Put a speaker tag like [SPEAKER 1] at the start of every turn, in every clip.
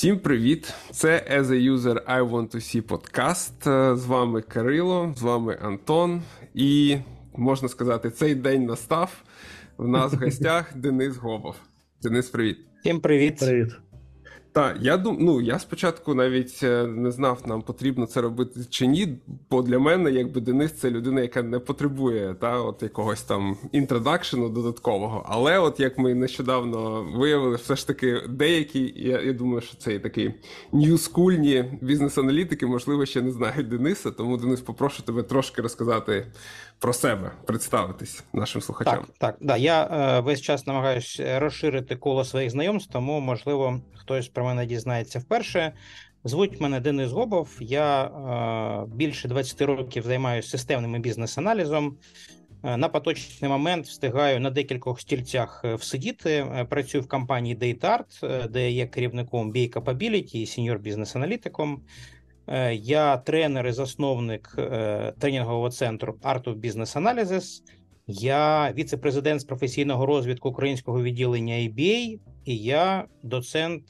[SPEAKER 1] Всім привіт! Це As a User I Want to See подкаст. З вами Кирило, з вами Антон. І можна сказати, цей день настав. В нас в гостях Денис Гобов. Денис, привіт.
[SPEAKER 2] Всім привіт.
[SPEAKER 3] Привіт.
[SPEAKER 1] Так, я дум... ну, я спочатку навіть е, не знав, нам потрібно це робити чи ні. Бо для мене, якби Денис, це людина, яка не потребує та, от якогось там інтродакшену додаткового. Але от як ми нещодавно виявили, все ж таки деякі, я я думаю, що це і такий ньюскульні бізнес-аналітики, можливо, ще не знають Дениса. Тому Денис, попрошу тебе трошки розказати про себе, представитись нашим слухачам.
[SPEAKER 2] Так, так, да. Я е, весь час намагаюся розширити коло своїх знайомств, тому можливо хтось про мене дізнається вперше. Звуть мене Денис Гобов. Я е, більше 20 років займаюся системним бізнес-аналізом. Е, на поточний момент встигаю на декількох стільцях е, всидіти. Е, працюю в компанії DataArt, де є керівником BA Capability і сеньор бізнес-аналітиком. Я тренер і засновник тренінгового центру Art of Business Analysis. Я віце-президент з професійного розвитку українського відділення IBA, і я доцент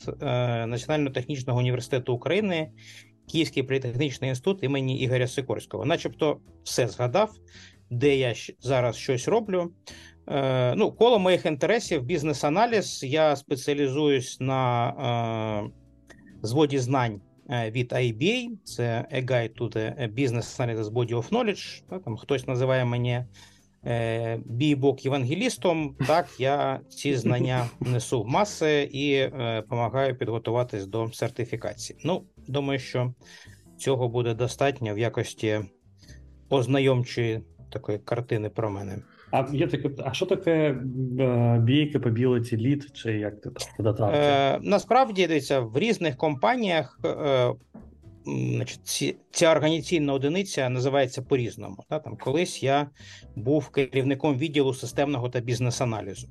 [SPEAKER 2] Національного технічного університету України, Київський політехнічний інститут імені Ігоря Сикорського. Начебто, все згадав, де я зараз щось роблю. Ну, коло моїх інтересів, бізнес-аналіз. Я спеціалізуюсь на зводі знань. Е, від IBA, це A Guide to the Business Analysis Body of Knowledge. Там хтось називає мене е, бійбок євангелістом. Так, я ці знання несу в маси і допомагаю е, підготуватись до сертифікації. Ну, думаю, що цього буде достатньо в якості ознайомчої такої картини про мене.
[SPEAKER 3] А є таке, а що таке BA Capability Lead, чи як ти там
[SPEAKER 2] Е, Насправді дивіться, в різних компаніях е, значить, ці, ця організаційна одиниця називається по-різному. Та, там, Колись я був керівником відділу системного та бізнес-аналізу.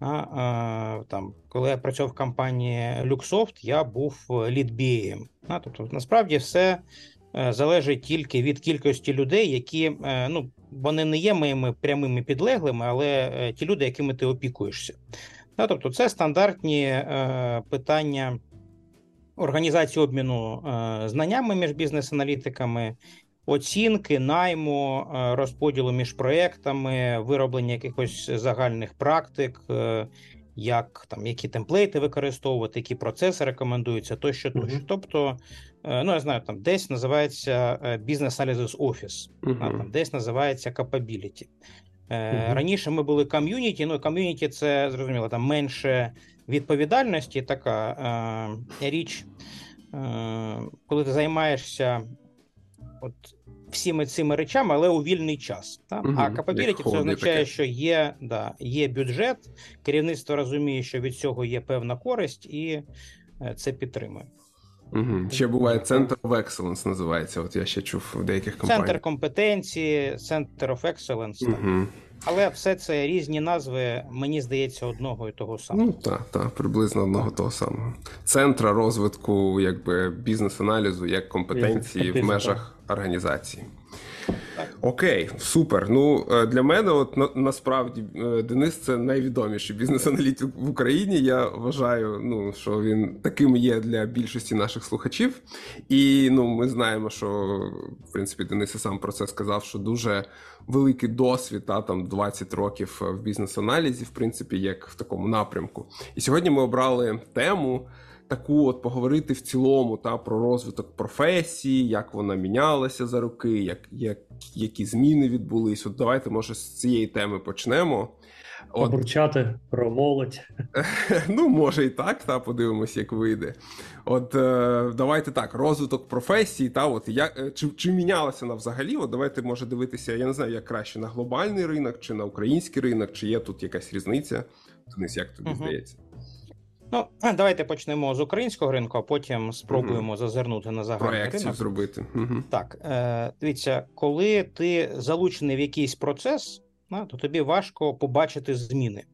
[SPEAKER 2] А, а, там, Коли я працював в компанії Luxoft, я був лід BA. Тобто, насправді все е, залежить тільки від кількості людей, які е, ну, вони не є моїми прямими підлеглими, але е, ті люди, якими ти опікуєшся. Тобто, це стандартні е, питання організації обміну е, знаннями між бізнес-аналітиками, оцінки, найму, розподілу між проектами, вироблення якихось загальних практик, як там які темплейти використовувати, які процеси рекомендуються, тощо тощо. Тобто Е, ну я знаю, там десь називається е, Business Analysis Office, uh-huh. там десь називається Capability. Uh-huh. Раніше ми були ком'юніті. Ну, ком'юніті це зрозуміло, там менше відповідальності, така е, річ, е, коли ти займаєшся от всіми цими речами, але у вільний час. Так? Uh-huh. А capability це означає, таке. що є да, є бюджет, керівництво розуміє, що від цього є певна користь, і це підтримує.
[SPEAKER 1] Угу. Ще буває Center of Excellence називається. От я ще чув в деяких компаніях.
[SPEAKER 2] Центр компетенції, Center of Excellence. Угу. Але все це різні назви, мені здається, одного і того самого.
[SPEAKER 1] Ну так, так, приблизно одного того самого. Центра розвитку якби бізнес-аналізу як компетенції в межах організації. Окей, супер. Ну е, для мене, от на, насправді, е, Денис це найвідоміший бізнес-аналітик в Україні. Я вважаю, ну що він таким є для більшості наших слухачів. І ну, ми знаємо, що в принципі Денис і сам про це сказав, що дуже великий досвід, та там 20 років в бізнес-аналізі, в принципі, як в такому напрямку. І сьогодні ми обрали тему таку от поговорити в цілому та про розвиток професії, як вона мінялася за роки, як, як, які зміни відбулись. От давайте, може, з цієї теми почнемо.
[SPEAKER 3] Побурчати про молодь.
[SPEAKER 1] Ну, може і так, та подивимось, як вийде. От е, давайте так, розвиток професії, та от як е, чи чи мінялася вона взагалі? От давайте може дивитися, я не знаю, як краще на глобальний ринок, чи на український ринок, чи є тут якась різниця? Денис, як тобі uh здається?
[SPEAKER 2] Ну, давайте почнемо з українського ринку, а потім спробуємо угу. зазирнути на загальний Проекцію ринок.
[SPEAKER 1] зробити. Угу.
[SPEAKER 2] Так, е, дивіться, коли ти залучений в якийсь процес, то тобі важко побачити зміни.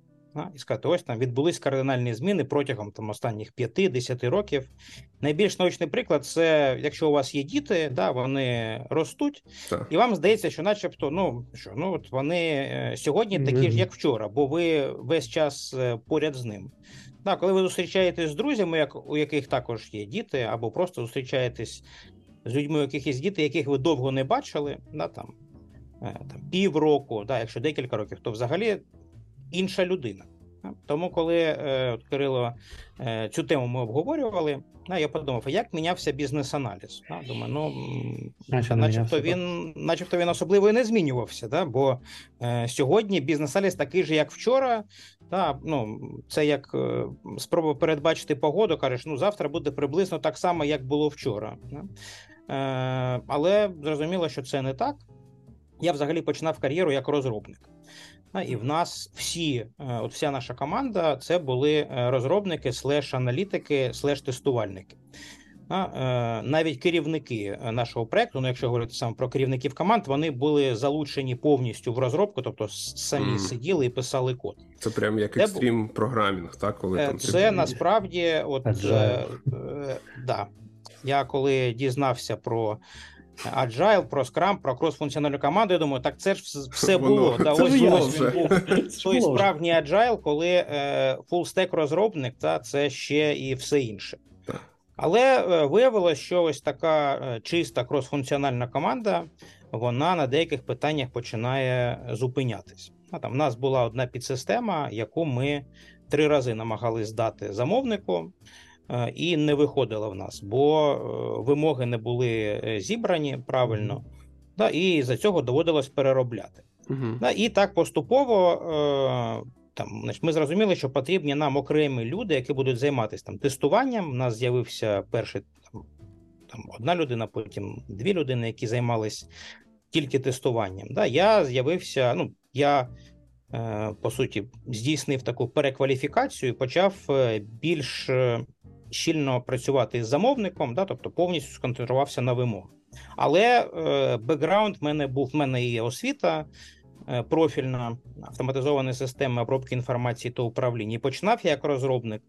[SPEAKER 2] І сказати, ось там відбулись кардинальні зміни протягом там останніх 5-10 років. Найбільш наочний приклад це якщо у вас є діти, да, вони ростуть, так. і вам здається, що, начебто, ну що ну от вони е, сьогодні такі ж, як вчора, бо ви весь час е, поряд з ним. Да, коли ви зустрічаєтесь з друзями, як, у яких також є діти, або просто зустрічаєтесь з людьми, у яких є діти, яких ви довго не бачили, да, там, е, там півроку, да, якщо декілька років, то взагалі інша людина. Тому, коли е, от, Кирило е, цю тему ми обговорювали, я подумав, як мінявся бізнес-аналіз. Думаю, ну
[SPEAKER 3] Наче
[SPEAKER 2] начебто він, начебто він особливо і не змінювався. Да, бо е, сьогодні бізнес-аналіз такий же, як вчора. Да, ну, це як е, спроба передбачити погоду, кажеш, ну завтра буде приблизно так само, як було вчора. Е, але зрозуміло, що це не так. Я взагалі починав кар'єру як розробник. І в нас всі, е, от вся наша команда, це були е, розробники, слеш аналітики, слеш тестувальники. Е, Навіть керівники нашого проекту, ну якщо говорити саме про керівників команд, вони були залучені повністю в розробку, тобто самі
[SPEAKER 1] Мгм.
[SPEAKER 2] сиділи і писали код.
[SPEAKER 1] Це прям як екстрім програмінг, так? Коли там
[SPEAKER 2] Це
[SPEAKER 1] ти-
[SPEAKER 2] насправді, от е, е, да. Я коли дізнався про Agile, про Scrum, про крос-функціональну команду, я думаю, так це ж вс- все було.
[SPEAKER 1] Це
[SPEAKER 2] ось ось він був. Той справжній agile, коли full-stack розробник, та це ще і все інше. Але е, виявилось, що ось така е, чиста крос-функціональна команда, вона на деяких питаннях починає зупинятись. А там в нас була одна підсистема, яку ми три рази намагались здати замовнику, і не виходила в нас, бо е, вимоги не були е, зібрані правильно, да, і за цього доводилось переробляти.
[SPEAKER 1] Мгм.
[SPEAKER 2] Да, і так поступово е, там, значить, ми зрозуміли, що потрібні нам окремі люди, які будуть займатися там тестуванням. У нас з'явився перший там, там одна людина, потім дві людини, які займались тільки тестуванням. Да, я з'явився, ну я е, по суті здійснив таку перекваліфікацію і почав е, більш е, щільно працювати з замовником, да, тобто повністю сконцентрувався на вимогах. Але е, бекграунд в мене був в мене є освіта е, профільна автоматизовані системи обробки інформації та управління. І починав я як розробник,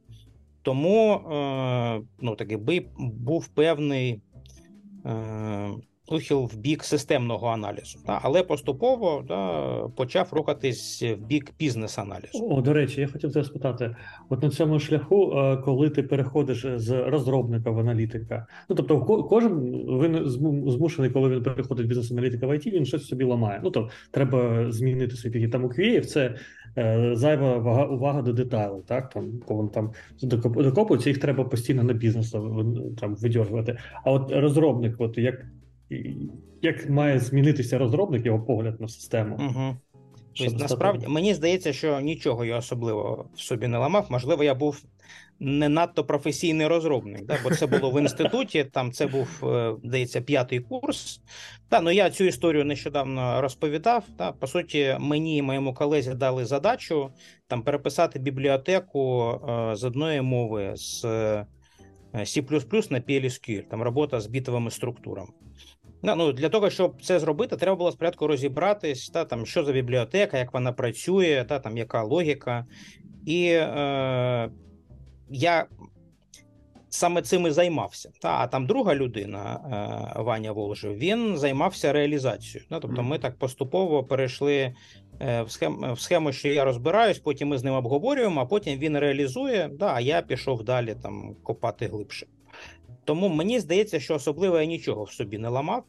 [SPEAKER 2] тому е, ну, таки був певний е, в бік системного аналізу. Да? Але поступово да, почав рухатись в бік бізнес-аналізу.
[SPEAKER 3] О, до речі, я хотів тебе спитати: от на цьому шляху, е, коли ти переходиш з розробника в аналітика, ну тобто, кожен він змушений, коли він переходить в бізнес-аналітика в IT, він щось собі ламає. Ну тобто, треба змінити свій підхід. Там у QA це е, зайва вага, увага до деталей, так там коли там докопуються, їх треба постійно на бізнес в- там видьоргувати. А от розробник, от як, як має змінитися розробник, його погляд на систему?
[SPEAKER 2] Угу. Тобто, насправді мені здається, що нічого я особливо в собі не ламав. Можливо, я був не надто професійний розробник, да? бо це було в інституті. Там це був, е, здається, п'ятий курс. Та ну я цю історію нещодавно розповідав. Та по суті, мені і моєму колезі дали задачу там переписати бібліотеку е, з одної мови з е, C++ на PLSQL, там робота з бітовими структурами. Да, ну, для того, щоб це зробити, треба було спочатку розібратись, та, там, що за бібліотека, як вона працює, та, там, яка логіка. І е, я саме цим і займався. Та, а там друга людина, е, Ваня Волжев, він займався реалізацією. Да, тобто ми так поступово перейшли е, в, схем, в схему, що я розбираюсь, потім ми з ним обговорюємо, а потім він реалізує, да, а я пішов далі там, копати глибше. Тому мені здається, що особливо я нічого в собі не ламав.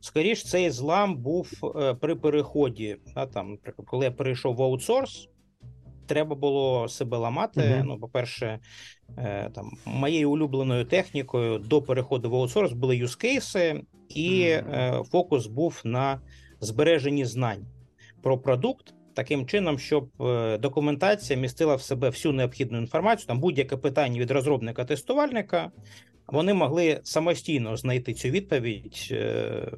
[SPEAKER 2] Скоріш, цей злам був е, при переході. Да, там, наприклад, коли я перейшов в аутсорс, треба було себе ламати.
[SPEAKER 3] Мгм.
[SPEAKER 2] Ну, по-перше, е, там, моєю улюбленою технікою до переходу в аутсорс були юзкейси, і е, фокус був на збереженні знань про продукт. Таким чином, щоб документація містила в себе всю необхідну інформацію, там будь-яке питання від розробника-тестувальника, вони могли самостійно знайти цю відповідь е,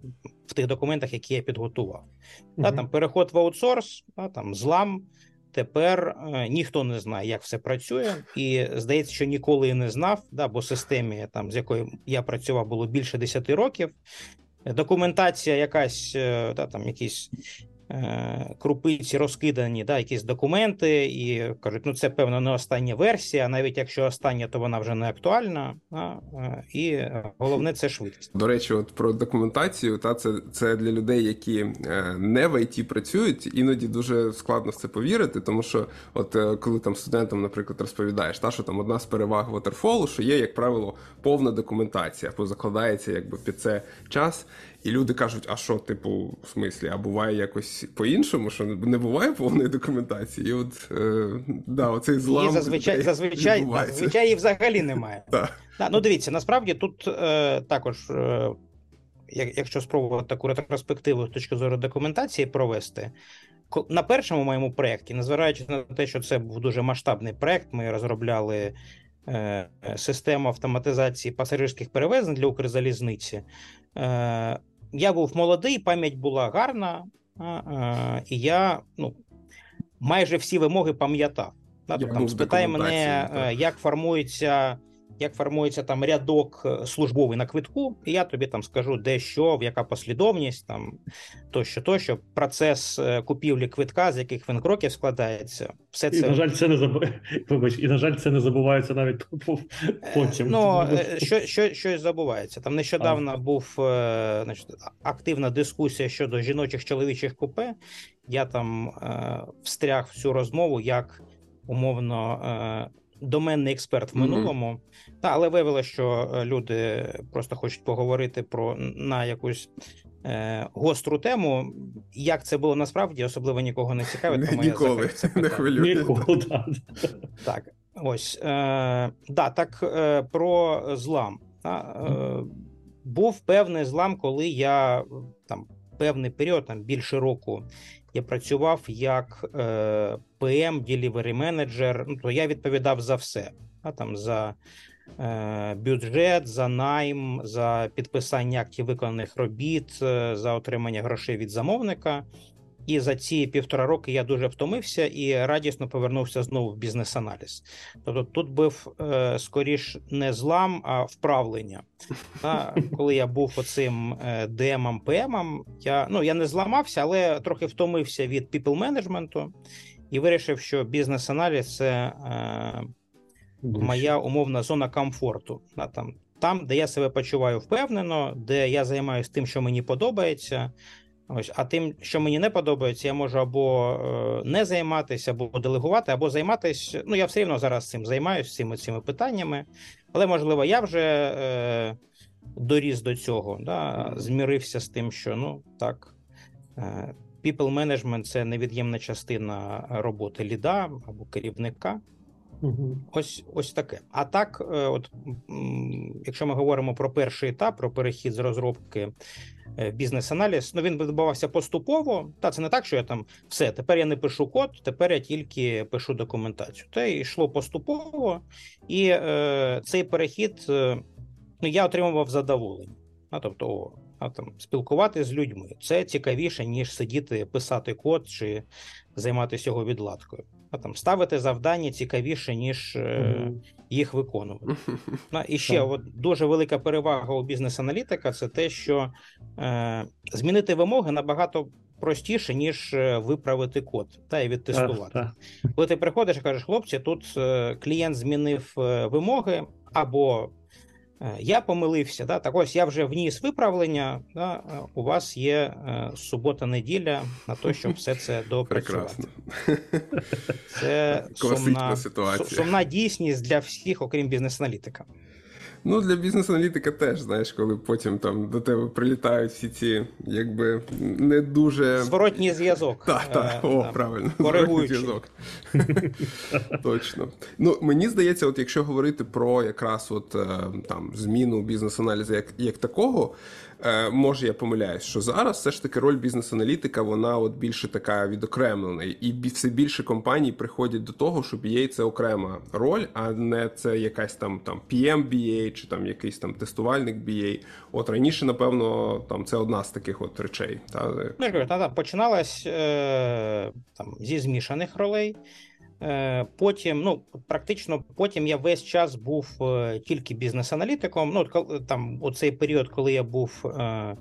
[SPEAKER 2] в тих документах, які я підготував. Та, там переход в аутсорс, та, там злам. Тепер е, ніхто не знає, як все працює, і здається, що ніколи і не знав, да, бо системі, там, з якою я працював, було більше 10 років. Документація, якась, е, та, там, якісь крупиці розкидані, да, якісь документи, і кажуть, ну це певно не остання версія. Навіть якщо остання, то вона вже не актуальна. Да, е, і головне це швидкість.
[SPEAKER 1] До речі, от про документацію, та це це для людей, які е, не в ІТ працюють, іноді дуже складно в це повірити, тому що, от е, коли там студентам, наприклад, розповідаєш, та що там одна з переваг Waterfall, що є, як правило, повна документація, бо закладається якби під це час. І люди кажуть, а що, типу, в смислі, а буває якось по-іншому, що не буває повної документації. І от е, да, оцей злам.
[SPEAKER 2] І зазвичай зазвичай, зазвичай і взагалі немає. Да, Ну, дивіться, насправді тут е, також, е, якщо спробувати таку ретроспективу з точки зору документації провести, на першому моєму проєкті, незважаючи на те, що це був дуже масштабний проєкт, ми розробляли. Е, систему автоматизації пасажирських перевезень для Укрзалізниці. Е, я був молодий, пам'ять була гарна, і я ну, майже всі вимоги пам'ятав. Там спитає мене, так. як формується як формується там рядок е, службовий на квитку, і я тобі там скажу, де що, в яка послідовність, там тощо, тощо. Процес е, купівлі квитка, з яких він кроків складається. Все це
[SPEAKER 3] і, на жаль, це не заб... Вибач, і на жаль, це не забувається навіть потім.
[SPEAKER 2] Ну що, що, щось забувається. Там нещодавно а. був значить, активна дискусія щодо жіночих чоловічих купе. Я там е, встряг в цю розмову як умовно. Е, доменний експерт в минулому, mm-hmm. та але виявилося, що е, люди просто хочуть поговорити про на якусь е, гостру тему. Як це було насправді, особливо нікого не цікавить, тому
[SPEAKER 1] Ніколи
[SPEAKER 2] я це
[SPEAKER 1] не хвилює.
[SPEAKER 2] Так, ось е, да, так е, про злам. Та, е, був певний злам, коли я там певний період, там більше року, я працював як е, PM, delivery менеджер. Ну, то я відповідав за все. А, там За е, бюджет, за найм, за підписання актів виконаних робіт, е, за отримання грошей від замовника. І за ці півтора роки я дуже втомився і радісно повернувся знову в бізнес-аналіз. Тобто тут був е, скоріш не злам, а вправлення. Та, коли я був оцим е, ДМом, ПМом, я ну я не зламався, але трохи втомився від people менеджменту і вирішив, що бізнес-аналіз це е, моя умовна зона комфорту. Та, там, там, де я себе почуваю впевнено, де я займаюся тим, що мені подобається. Ось, а тим, що мені не подобається, я можу або е, не займатися, або делегувати, або займатися. Ну, я все рівно зараз цим займаюся цими цими питаннями, але можливо, я вже е, доріс до цього, да, змірився з тим, що ну так, е, people management – це невід'ємна частина роботи ліда або керівника. Ось ось таке. А так, е, от якщо ми говоримо про перший етап, про перехід з розробки Е, бізнес-аналіз. Ну він відбувався поступово. Та це не так, що я там все. Тепер я не пишу код, тепер я тільки пишу документацію. Те йшло поступово, і е, цей перехід е, ну, я отримував задоволення. А, тобто, а, там спілкувати з людьми це цікавіше, ніж сидіти, писати код чи займатися його відладкою. А там ставити завдання цікавіше, ніж е, їх виконувати. Ну, і ще от дуже велика перевага у бізнес-аналітика це те, що е, змінити вимоги набагато простіше, ніж е, виправити код та і відтестувати. Коли ти приходиш і кажеш, хлопці, тут е, клієнт змінив е, вимоги або я помилився, да, так ось я вже вніс виправлення. Да, е, У вас є е, субота-неділя на те, щоб все це допрацювати. Прекрасно. Це сумна, сумна дійсність для всіх, окрім бізнес-аналітика.
[SPEAKER 1] Ну, для бізнес-аналітика теж, знаєш, коли потім там до тебе прилітають всі ці, якби не дуже.
[SPEAKER 2] Зворотній зв'язок.
[SPEAKER 1] Так, так, о, там, правильно. Зворотній зв'язок. Точно. Ну, мені здається, от якщо говорити про якраз от там зміну бізнес-аналізу як, як такого. Е, може я помиляюсь, що зараз все ж таки роль бізнес-аналітика вона от більше така відокремлена, і все більше компаній приходять до того, що BA – це окрема роль, а не це якась там там PM BA чи там якийсь там тестувальник BA. От раніше, напевно, там це одна з таких от речей. Та,
[SPEAKER 2] ну, та, та починалась е, там зі змішаних ролей. Е, потім, ну практично, потім я весь час був е, тільки бізнес-аналітиком. Ну там у цей період, коли я був е,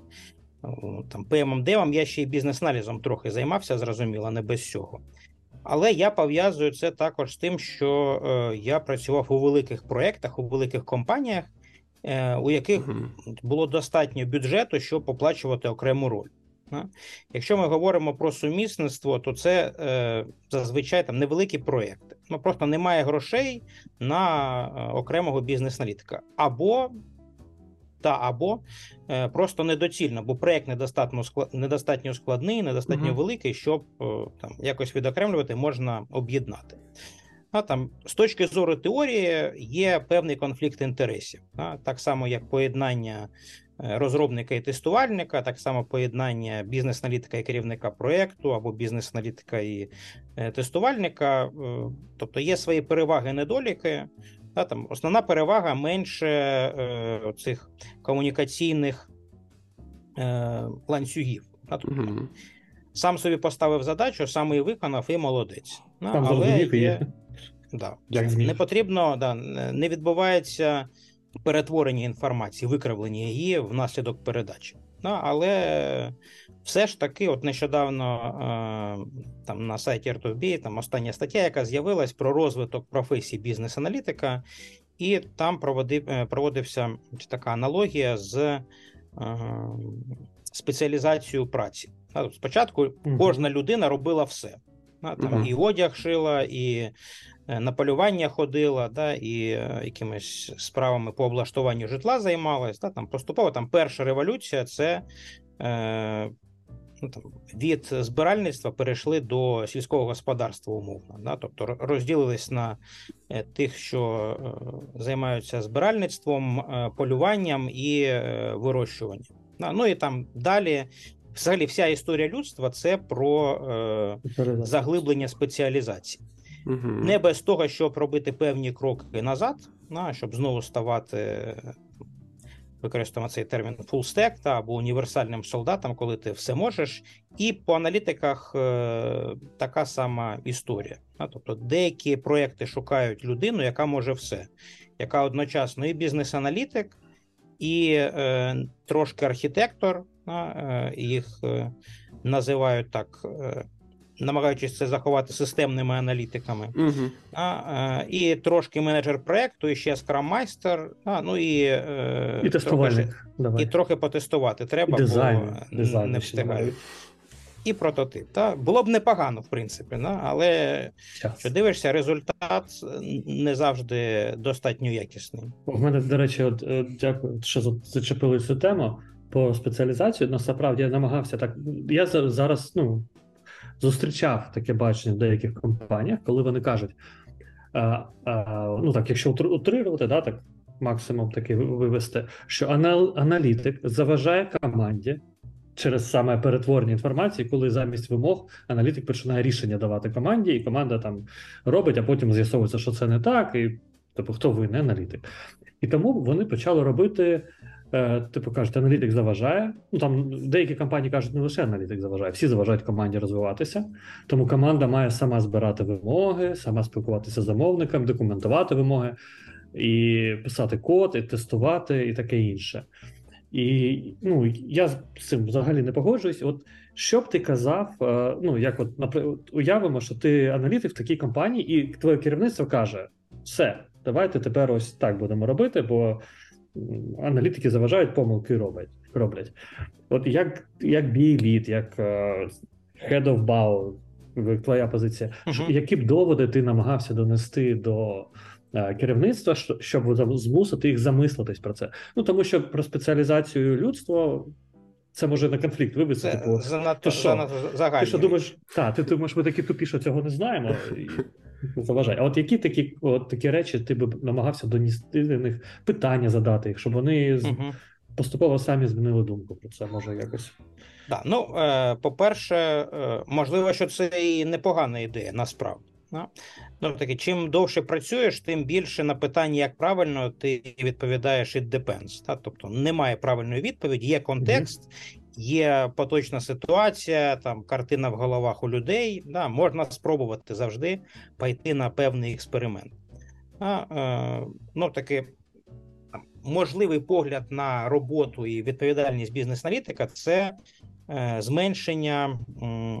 [SPEAKER 2] там ПМом девом я ще й бізнес-аналізом трохи займався, зрозуміло, не без цього. Але я пов'язую це також з тим, що я працював у великих проєктах, у великих компаніях, у яких було достатньо бюджету, щоб оплачувати окрему роль. Якщо ми говоримо про сумісництво, то це е, зазвичай там невеликі проєкти. Ну просто немає грошей на е, окремого бізнес-аналітика. Або та або е, просто недоцільно, бо проєкт недостатньо склад, недостатньо складний, недостатньо uh -huh. великий, щоб е, там якось відокремлювати, можна об'єднати. А там з точки зору теорії є певний конфлікт інтересів, а, так само як поєднання розробника і тестувальника, так само поєднання бізнес-аналітика і керівника проєкту або бізнес-аналітика і е, тестувальника. Е, тобто є свої переваги, недоліки. Та, там, Основна перевага менше е, цих комунікаційних е, ланцюгів. Та, тобто, угу. Сам собі поставив задачу, сам її виконав і молодець.
[SPEAKER 3] Там але є,
[SPEAKER 2] да, не потрібно, да, не відбувається перетворення інформації, викривлення її внаслідок передачі. Да, але все ж таки, от нещодавно е, там на сайті RTB, там остання стаття, яка з'явилась про розвиток професії бізнес-аналітика, і там проводив, е, проводився така аналогія з е, спеціалізацією праці. Спочатку кожна людина робила все. Там угу. І одяг шила, і на полювання ходила, да, і якимись справами по облаштуванню житла займалась. Да, там Поступово там перша революція це ну, там, від збиральництва перейшли до сільського господарства умовно. Да? Тобто розділились на е, тих, що е, займаються збиральництвом, е, полюванням і вирощуванням. Ну і там далі. Взагалі, вся історія людства це про е, заглиблення спеціалізації. Угу. Не без того, щоб робити певні кроки назад, на, щоб знову ставати використовуємо цей термін full та або універсальним солдатом, коли ти все можеш. І по аналітиках е, така сама історія. Тобто деякі проекти шукають людину, яка може все, яка одночасно і бізнес-аналітик, і е, трошки архітектор, е, їх е, називають так. Е, намагаючись це заховати системними аналітиками, угу. а, і трошки менеджер проекту, і ще скрам-майстер, а, ну і
[SPEAKER 3] і тестувальник.
[SPEAKER 2] Трохи, і трохи потестувати треба,
[SPEAKER 3] і дизайн,
[SPEAKER 2] бо дизайн, не встигають. І прототип. Та? Було б непогано, в принципі, да? але Час. що дивишся, результат не завжди достатньо якісний.
[SPEAKER 3] У мене, до речі, от дякую, що зачепили цю тему по спеціалізацію. Насправді я намагався так. Я зараз ну, зустрічав таке бачення в деяких компаніях, коли вони кажуть: а, а, ну так, якщо утрирувати, да, так максимум таки вивести, що аналітик заважає команді. Через саме перетворення інформації, коли замість вимог аналітик починає рішення давати команді, і команда там робить, а потім з'ясовується, що це не так, і тобто хто винен аналітик. І тому вони почали робити типу кажуть, аналітик заважає. Ну там деякі компанії кажуть, не лише аналітик заважає, всі заважають команді розвиватися. Тому команда має сама збирати вимоги, сама спілкуватися з замовником, документувати вимоги, і писати код, і тестувати, і таке інше. І ну, я з цим взагалі не погоджуюсь. От що б ти казав, е, ну як от наприклад, уявимо, що ти аналітик в такій компанії, і твоє керівництво каже: все, давайте тепер ось так будемо робити, бо аналітики заважають, помилки роблять. роблять. От як як бій-лід, як uh, head of BAO, твоя позиція, uh-huh. які б доводи ти намагався донести до uh, керівництва, щоб змусити їх замислитись про це? Ну тому що про спеціалізацію людства. Це може на конфлікт вивести. Типу,
[SPEAKER 2] занадто, занадто
[SPEAKER 3] Ти що думаєш, та, ти думаєш, ми такі тупі, що цього не знаємо. заважає. А от які такі от такі речі ти би намагався донести до них питання задати, щоб вони угу. поступово самі змінили думку про це, може якось.
[SPEAKER 2] Да, ну, е, по-перше, е, можливо, що це і непогана ідея, насправді. Ну, таки, чим довше працюєш, тим більше на питання, як правильно, ти відповідаєш it depends. Та? Тобто немає правильної відповіді, є контекст, mm-hmm є поточна ситуація, там картина в головах у людей. Да, Можна спробувати завжди пойти на певний експеримент. А, е, Ну таки можливий погляд на роботу і відповідальність бізнес-аналітика це е, зменшення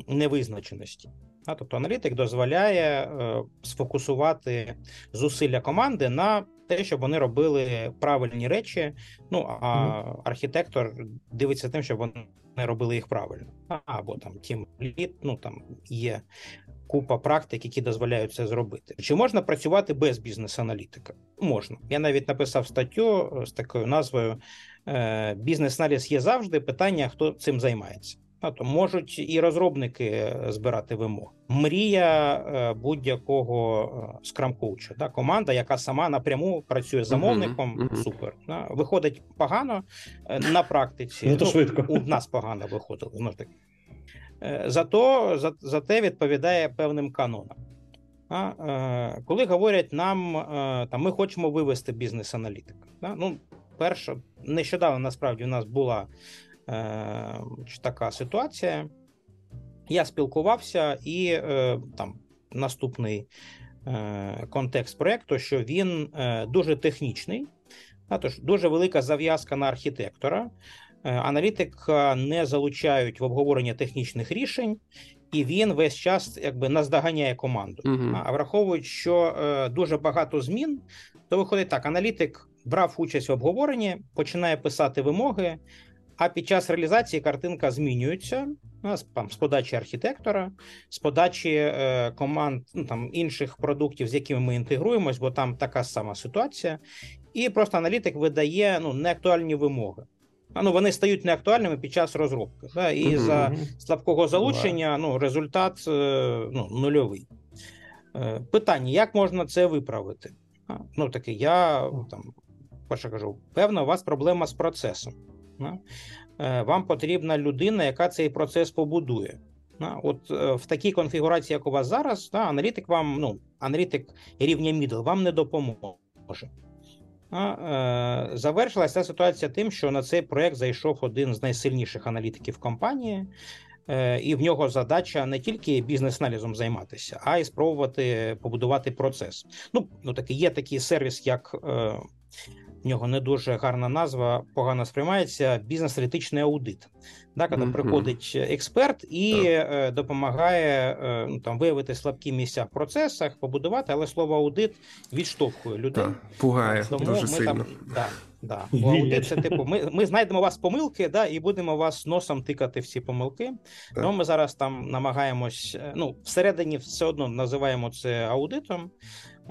[SPEAKER 2] невизначеності. Тобто аналітик дозволяє е, сфокусувати зусилля команди на те, щоб вони робили правильні речі. Ну а архітектор дивиться тим, щоб вони робили їх правильно. Або там тім літ, ну там є купа практик, які дозволяють це зробити. Чи можна працювати без бізнес-аналітика? Можна. Я навіть написав статтю з такою назвою е, Бізнес-аналіз є завжди. Питання, хто цим займається. То можуть і розробники е, збирати вимоги. Мрія е, будь-якого скрам-коуча. Да? Команда, яка сама напряму працює з замовником. Uh -huh, uh -huh. Супер да? виходить погано на практиці.
[SPEAKER 3] Ну, то ну, швидко.
[SPEAKER 2] У нас погано виходило. Знову ж таки. Зато за, за те відповідає певним канонам. А, е, Коли говорять нам, е, там ми хочемо вивести бізнес-аналітика. Да? Ну, перше, нещодавно насправді у нас була е, така ситуація. Я спілкувався, і е, там наступний е, контекст проєкту, що він е, дуже технічний, тож дуже велика зав'язка на архітектора. Е, аналітика не залучають в обговорення технічних рішень, і він весь час якби наздоганяє команду. Uh -huh. А враховуючи, що е, дуже багато змін, то виходить так: аналітик брав участь в обговоренні, починає писати вимоги. А під час реалізації картинка змінюється там, з подачі архітектора, з подачі е, команд ну, там, інших продуктів, з якими ми інтегруємось, бо там така сама ситуація, і просто аналітик видає ну, неактуальні вимоги ну вони стають неактуальними під час розробки. Да? І угу. за слабкого залучення ну, результат е, ну, нульовий. Е, питання: як можна це виправити? Ну таки, я там перше кажу, певно, у вас проблема з процесом. Е, вам потрібна людина, яка цей процес побудує. От в такій конфігурації, як у вас зараз, аналітик вам, ну, аналітик рівня middle вам не допоможе. Е, завершилася ситуація тим, що на цей проект зайшов один з найсильніших аналітиків компанії, е, і в нього задача не тільки бізнес-аналізом займатися, а й спробувати побудувати процес. Ну, ну таки є такий сервіс, як е, в нього не дуже гарна назва, погано сприймається бізнес-аналітичний аудит. Да, коли mm -hmm. приходить експерт і yeah. допомагає ну, там виявити слабкі місця в процесах, побудувати, але слово аудит відштовхує людей.
[SPEAKER 1] Yeah. Пугає Тому дуже ми сильно. Там,
[SPEAKER 2] да, да. Бо аудит це типу, ми ми знайдемо у вас помилки, да, і будемо вас носом тикати всі помилки. Yeah. Ну ми зараз там намагаємось. Е, ну всередині все одно називаємо це аудитом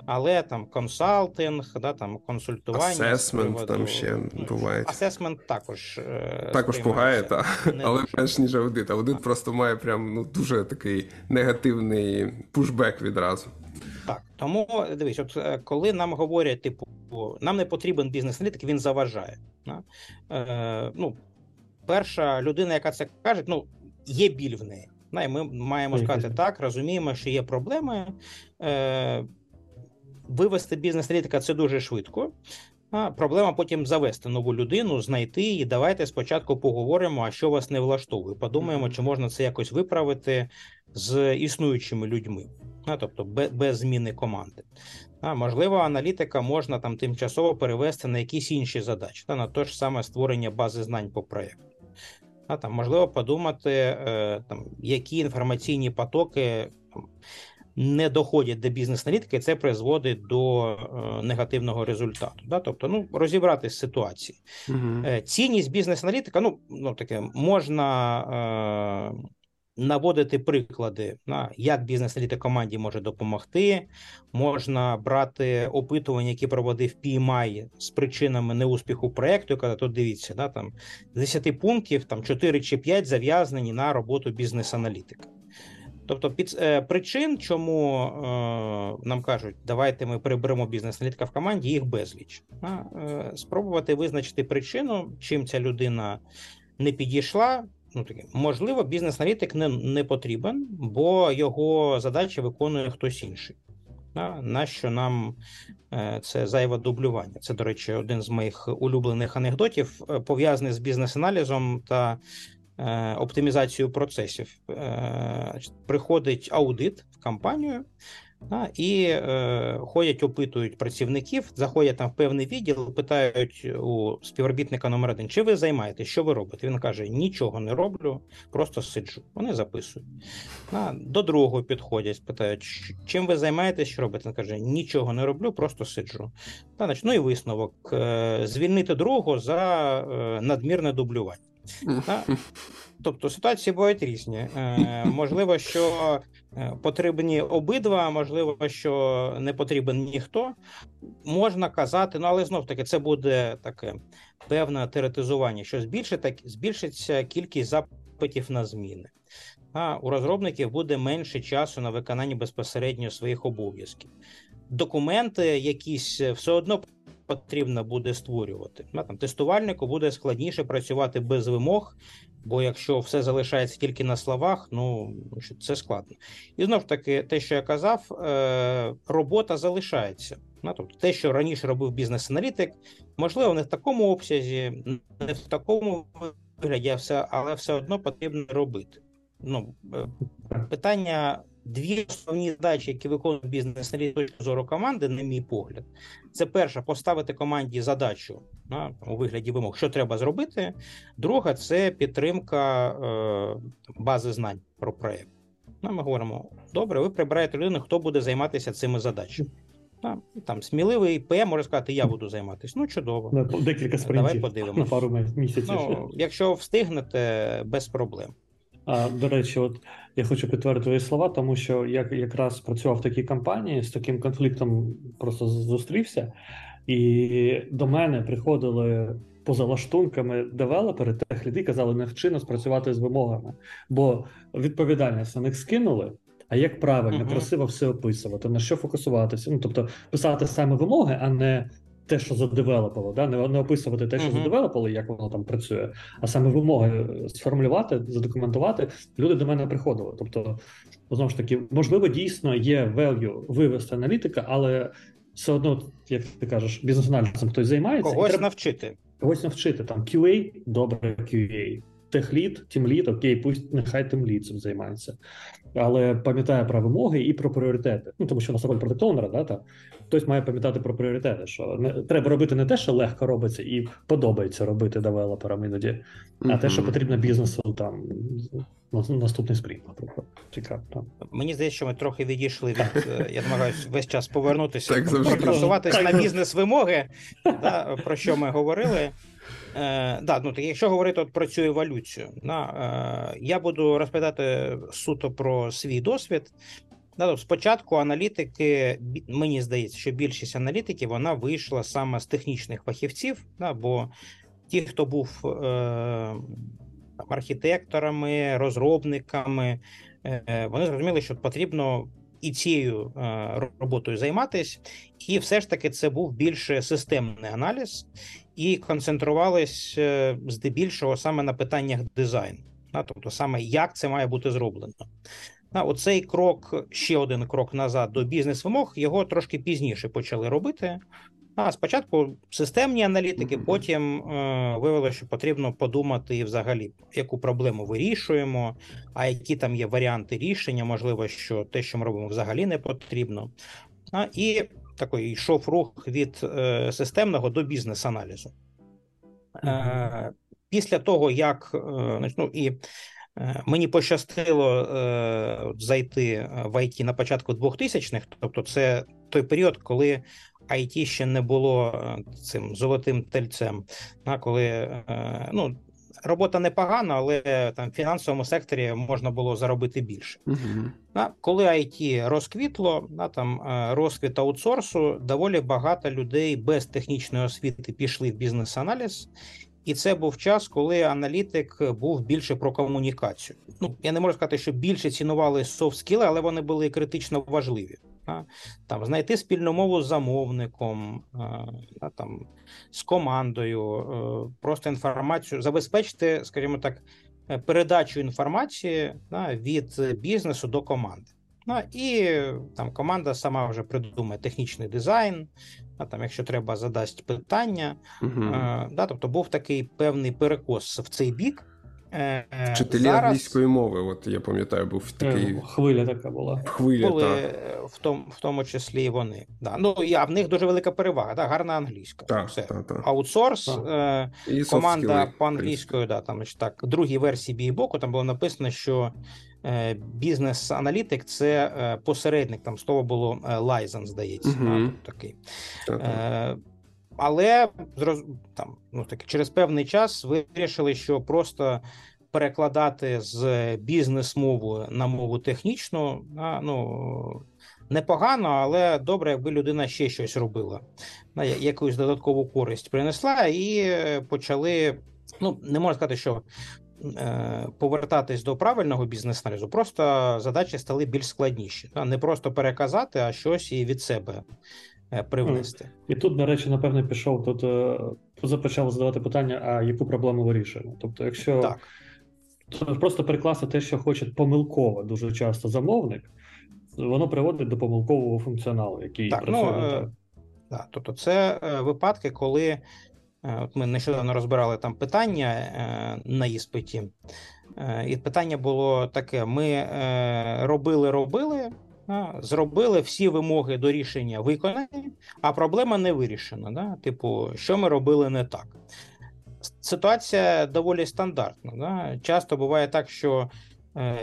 [SPEAKER 2] але там консалтинг, да, там консультування.
[SPEAKER 1] Асесмент там ще буває.
[SPEAKER 2] Асесмент також
[SPEAKER 1] е, також пугає, та, але менш ніж аудит. Аудит просто має прям ну дуже такий негативний пушбек відразу.
[SPEAKER 2] Так, тому дивись, от е, коли нам говорять, типу, нам не потрібен бізнес-аналітик, він заважає. Да? Е, ну, Перша людина, яка це каже, ну є біль в неї. Да, і Ми маємо сказати так, розуміємо, що є проблеми. Е, вивести бізнес-аналітика це дуже швидко. А Проблема потім завести нову людину, знайти і давайте спочатку поговоримо, а що вас не влаштовує. Подумаємо, чи можна це якось виправити з існуючими людьми, а, тобто без, зміни команди. А, Можливо, аналітика можна там тимчасово перевести на якісь інші задачі, та, на те ж саме створення бази знань по проєкту. А, там, Можливо, подумати, е, там, які інформаційні потоки. Не доходять до бізнес-аналітики, це призводить до е, негативного результату. Да? Тобто, ну розібратися з ситуації. Угу. Е, цінність бізнес-аналітика, ну ну таке можна. Е, Наводити приклади, на як бізнес-аналітик команді може допомогти, можна брати опитування, які проводив PMI з причинами неуспіху проекту. Коли тут дивіться, да, там з 10 пунктів там 4 чи 5 зав'язані на роботу бізнес-аналітика. Тобто, під е, причин, чому е, нам кажуть, давайте ми приберемо бізнес-аналітика в команді, їх безліч. А, е, Спробувати визначити причину, чим ця людина не підійшла. Ну таке можливо, бізнес-аналітик не не потрібен, бо його задачі виконує хтось інший. А, нащо нам е, це зайве дублювання? Це, до речі, один з моїх улюблених анекдотів, е, пов'язаний з бізнес-аналізом та оптимізацію процесів. Е, приходить аудит в компанію, Да, і е, ходять, опитують працівників, заходять там в певний відділ, питають у співробітника номер один, чи ви займаєтесь, що ви робите? Він каже: нічого не роблю, просто сиджу. Вони записують. Да, до другого підходять, питають, чим ви займаєтесь, що робите? Він каже: нічого не роблю, просто сиджу. Да, значить, ну і висновок: е, звільнити другого за е, надмірне дублювання. Тобто ситуації бувають різні. Е, Можливо, що е, потрібні обидва, можливо, що не потрібен ніхто. Можна казати, ну але знов таки це буде таке певне теоретизування, що збільшиться, кількість запитів на зміни. А у розробників буде менше часу на виконання безпосередньо своїх обов'язків. Документи якісь все одно потрібно буде створювати. Там Тестувальнику буде складніше працювати без вимог, бо якщо все залишається тільки на словах, ну це складно. І знов таки, те, що я казав, е, робота залишається. Тобто те, що раніше робив бізнес-аналітик, можливо, не в такому обсязі, не в такому вигляді, але все одно потрібно робити. Ну, е, Питання дві основні задачі, які виконує бізнес на точки зору команди, на мій погляд, це перше поставити команді задачу на, у вигляді вимог, що треба зробити. Друга це підтримка е, бази знань про проєкт. Ну, Ми говоримо: добре, ви прибираєте людину, хто буде займатися цими задачами. Там сміливий ПМ може сказати, я буду займатися. Ну, чудово.
[SPEAKER 3] Декілька спринтів
[SPEAKER 2] Давай подивимося.
[SPEAKER 3] На пару місяців.
[SPEAKER 2] Ну, Якщо встигнете, без проблем.
[SPEAKER 3] А, До речі, от я хочу підтвердити твої слова, тому що я якраз працював в такій компанії, з таким конфліктом просто зустрівся, і до мене приходили поза лаштунками девелопери, техліди, казали, не вчи спрацювати з вимогами, бо відповідальність на них скинули. А як правильно, uh-huh. красиво все описувати, на що фокусуватися? Ну тобто писати саме вимоги, а не те, що задевелопило, да? не не описувати те, що uh-huh. задевелопило, як воно там працює, а саме вимоги сформулювати, задокументувати. Люди до мене приходили. Тобто, знову ж таки, можливо, дійсно є value вивести аналітика, але все одно, як ти кажеш, бізнес-аналізом хтось займається
[SPEAKER 2] когось треба... навчити.
[SPEAKER 3] Когось навчити там QA, добре QA. Техлід, тімлід, окей, пусть нехай тимлід цим займається, але пам'ятає про вимоги і про пріоритети. Ну тому що на роль продуктонера, да, та хтось має пам'ятати про пріоритети, що не треба робити не те, що легко робиться і подобається робити девелоперам іноді, mm-hmm. а те, що потрібно бізнесу там наступний спринт, наприклад. Цікаво. Там.
[SPEAKER 2] Мені здається, що ми трохи відійшли від. Е, я намагаюся весь час повернутися, просуватися на бізнес-вимоги, да, про що ми говорили. Е, да, ну, так Якщо говорити от про цю еволюцію, да, е, я буду розповідати суто про свій досвід. Да, Спочатку аналітики, мені здається, що більшість аналітиків вона вийшла саме з технічних фахівців, да, бо ті, хто був е, архітекторами, розробниками, е, вони зрозуміли, що потрібно і цією е, роботою займатися, і все ж таки це був більше системний аналіз, і концентрувались е, здебільшого саме на питаннях дизайну, тобто саме як це має бути зроблено. Оцей крок, ще один крок назад до бізнес-вимог, його трошки пізніше почали робити. А спочатку системні аналітики, потім е, виявилося, що потрібно подумати взагалі, яку проблему вирішуємо, а які там є варіанти рішення, можливо, що те, що ми робимо, взагалі не потрібно. А, І такий йшов рух від е, системного до бізнес-аналізу. Е, Після того, як е, ну, і е, мені пощастило е, зайти в IT на початку 2000-х, тобто це той період, коли IT ще не було е, цим золотим тельцем. коли е, ну, робота непогана, але там в фінансовому секторі можна було заробити більше. Uh-huh. Коли IT розквітло, там е, розквіт аутсорсу, доволі багато людей без технічної освіти пішли в бізнес-аналіз. І це був час, коли аналітик був більше про комунікацію. Ну я не можу сказати, що більше цінували софт-скіли, але вони були критично важливі. Там знайти спільну мову з замовником, там з командою, е, просто інформацію, забезпечити, скажімо так, е, передачу інформації від бізнесу до команди. Ну, І там команда сама вже придумає технічний дизайн, а там, якщо треба, задасть питання. Uh-huh. Да, Тобто був такий певний перекос в цей бік. Е,
[SPEAKER 1] Вчителі
[SPEAKER 2] зараз
[SPEAKER 1] англійської мови, от я пам'ятаю, був такий
[SPEAKER 3] Е, Хвиля така була.
[SPEAKER 1] хвиля.
[SPEAKER 2] були
[SPEAKER 1] Так,
[SPEAKER 2] е, в тому, в тому числі і вони. Да. Ну, і, а в них дуже велика перевага, да, гарна англійська.
[SPEAKER 1] так,
[SPEAKER 2] Все.
[SPEAKER 1] так, так.
[SPEAKER 2] Аутсорс,
[SPEAKER 3] Так.
[SPEAKER 2] е,
[SPEAKER 1] І
[SPEAKER 2] команда по англійською, да, там так, в другій версії бійбоку там було написано, що е, бізнес-аналітик це е, посередник, там слово було е, license, здається.
[SPEAKER 1] Мгм.
[SPEAKER 2] Да, такий.
[SPEAKER 1] Так, так.
[SPEAKER 2] Е, але там, ну, таки, через певний час вирішили, що просто перекладати з бізнес-мови на мову технічну, а, ну, непогано, але добре, якби людина ще щось робила, якусь додаткову користь принесла, і почали. Ну, не можна сказати, що е, повертатись до правильного бізнес-аналізу, просто задачі стали більш складніші. Та? Не просто переказати, а щось і від себе привнести.
[SPEAKER 3] І тут, до речі, напевне, пішов тут, е, започав задавати питання, а яку проблему вирішуємо? Тобто, якщо
[SPEAKER 2] Так.
[SPEAKER 3] то просто перекласти те, що хоче помилково дуже часто замовник, воно приводить до помилкового функціоналу, який
[SPEAKER 2] Так,
[SPEAKER 3] працює
[SPEAKER 2] ну, е,
[SPEAKER 3] так.
[SPEAKER 2] Тобто це е, випадки, коли е, от ми нещодавно розбирали там питання е, на іспиті, е, і питання було таке: ми е, робили, робили, зробили всі вимоги до рішення виконані, а проблема не вирішена. Да? Типу, що ми робили не так. Ситуація доволі стандартна. Да? Часто буває так, що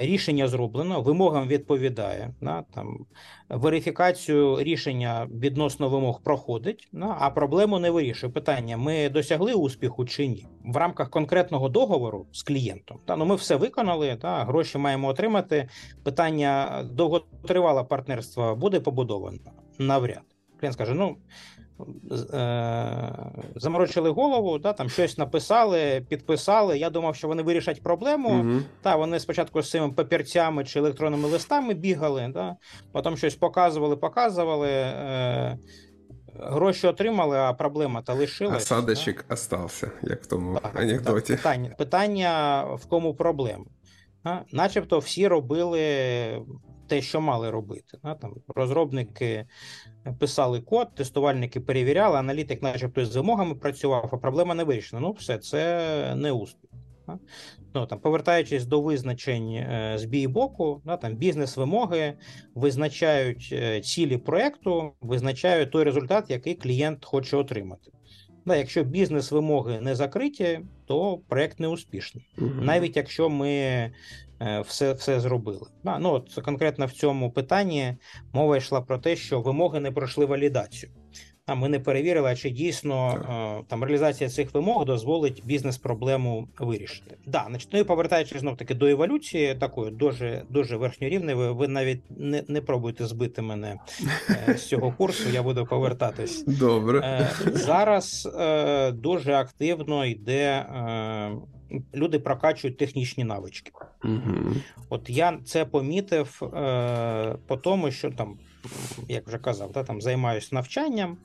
[SPEAKER 2] рішення зроблено, вимогам відповідає. Да? Там, верифікацію рішення відносно вимог проходить, ну, а проблему не вирішує. Питання: ми досягли успіху чи ні? В рамках конкретного договору з клієнтом. Та ну ми все виконали, та гроші маємо отримати. Питання довготривале партнерство буде побудовано навряд. Клієнт скаже: ну. Е, Заморочили голову, да, там щось написали, підписали. Я думав, що вони вирішать проблему.
[SPEAKER 1] Мгм.
[SPEAKER 2] Та вони спочатку з цими папірцями чи електронними листами бігали, да? потім щось показували, показували, е- гроші отримали, а проблема та лишилась.
[SPEAKER 1] Осадочок остався, як в тому?
[SPEAKER 2] Так,
[SPEAKER 1] анекдоті.
[SPEAKER 2] так, питання, питання в кому проблема. Начебто всі робили те, що мали робити. Там розробники писали код, тестувальники перевіряли, аналітик, начебто, з вимогами працював, а проблема не вирішена. Ну, все, це не успіх. Ну, там, повертаючись до визначень е, з бій-боку, да, там бізнес-вимоги визначають е, цілі проекту, визначають той результат, який клієнт хоче отримати. Да, якщо бізнес-вимоги не закриті, то проект не успішний
[SPEAKER 1] Мгм.
[SPEAKER 2] навіть якщо ми все, все зробили. Да, ну, от конкретно в цьому питанні мова йшла про те, що вимоги не пройшли валідацію. А ми не перевірили, а чи дійсно е, там реалізація цих вимог дозволить бізнес-проблему вирішити. Да, значить, ну і повертаючись знов таки до еволюції, такої дуже дуже верхньорівневої, ви навіть не, не пробуйте збити мене е, з цього курсу. Я буду повертатись.
[SPEAKER 1] Добре.
[SPEAKER 2] Е, Зараз е, дуже активно йде. Е, люди прокачують технічні навички.
[SPEAKER 1] Мгм.
[SPEAKER 2] От я це помітив е, по тому, що там, як вже казав, да, там займаюся навчанням,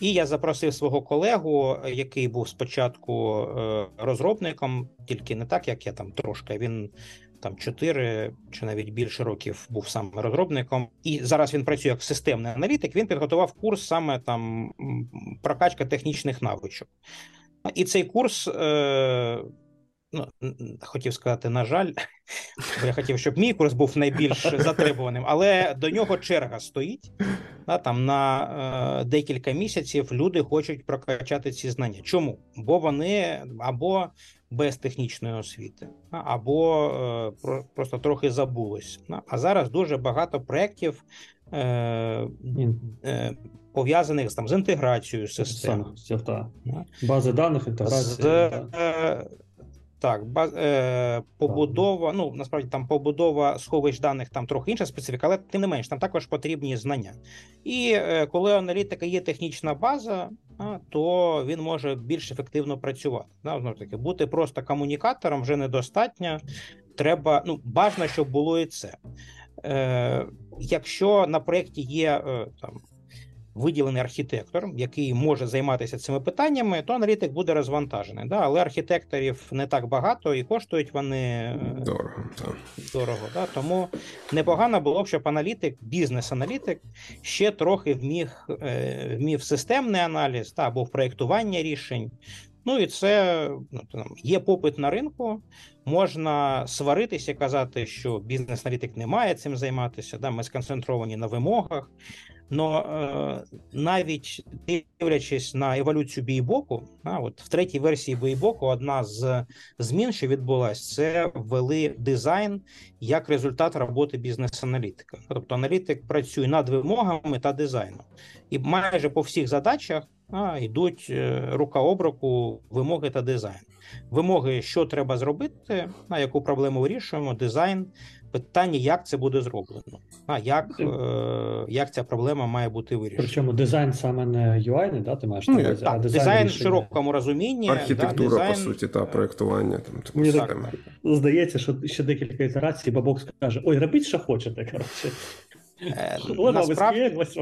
[SPEAKER 2] і я запросив свого колегу, який був спочатку е, розробником, тільки не так, як я там трошки. Він там 4 чи навіть більше років був саме розробником, і зараз він працює як системний аналітик. Він підготував курс саме там прокачка технічних навичок. І цей курс. Е, Ну, хотів сказати, на жаль, бо я хотів, щоб мій курс був найбільш затребуваним, але до нього черга стоїть. Да, там на е, декілька місяців люди хочуть прокачати ці знання. Чому? Бо вони або без технічної освіти, або е, про, просто трохи забулось. А зараз дуже багато проєктів е, е, пов'язаних з, там, з інтеграцією систем.
[SPEAKER 3] Саме.
[SPEAKER 2] Да.
[SPEAKER 3] Бази даних,
[SPEAKER 2] З,
[SPEAKER 3] інтеграція. Та.
[SPEAKER 2] так, баз, е, побудова, ну насправді там побудова сховищ даних там трохи інша специфіка, але тим не менш, там також потрібні знання. І е, коли у аналітика є технічна база, а, то він може більш ефективно працювати. Да, знову таки, бути просто комунікатором вже недостатньо. Треба, ну, бажано, щоб було і це. Е, якщо на проєкті є е, там виділений архітектор, який може займатися цими питаннями, то аналітик буде розвантажений. Да? Але архітекторів не так багато і коштують вони е,
[SPEAKER 1] Дорого. Так.
[SPEAKER 2] дорого. Да? Тому непогано було б, щоб аналітик, бізнес-аналітик ще трохи вміг, е, вмів системний аналіз та, або в проєктування рішень. Ну і це ну, там, є попит на ринку, можна сваритися, казати, що бізнес-аналітик не має цим займатися. Да, Ми сконцентровані на вимогах. Но е, навіть дивлячись на еволюцію бійбоку, а, от в третій версії бійбоку одна з змін, що відбулася, це ввели дизайн як результат роботи бізнес-аналітика. Тобто аналітик працює над вимогами та дизайном, і майже по всіх задачах а, йдуть е, рука об руку вимоги та дизайн. Вимоги, що треба зробити, на яку проблему вирішуємо, дизайн питання, як це буде зроблено, а як е, як ця проблема має бути вирішена.
[SPEAKER 3] Причому дизайн саме не UI, да, ти маєш
[SPEAKER 2] ну, так, а дизайн, дизайн в широкому розумінні.
[SPEAKER 1] Архітектура,
[SPEAKER 2] да, дизайн...
[SPEAKER 1] по суті, та проєктування. Там,
[SPEAKER 3] типу, Мені так, Здається, що ще декілька ітерацій бабок скаже: ой, робіть, що хочете. коротше.
[SPEAKER 2] Е, насправді...
[SPEAKER 3] ось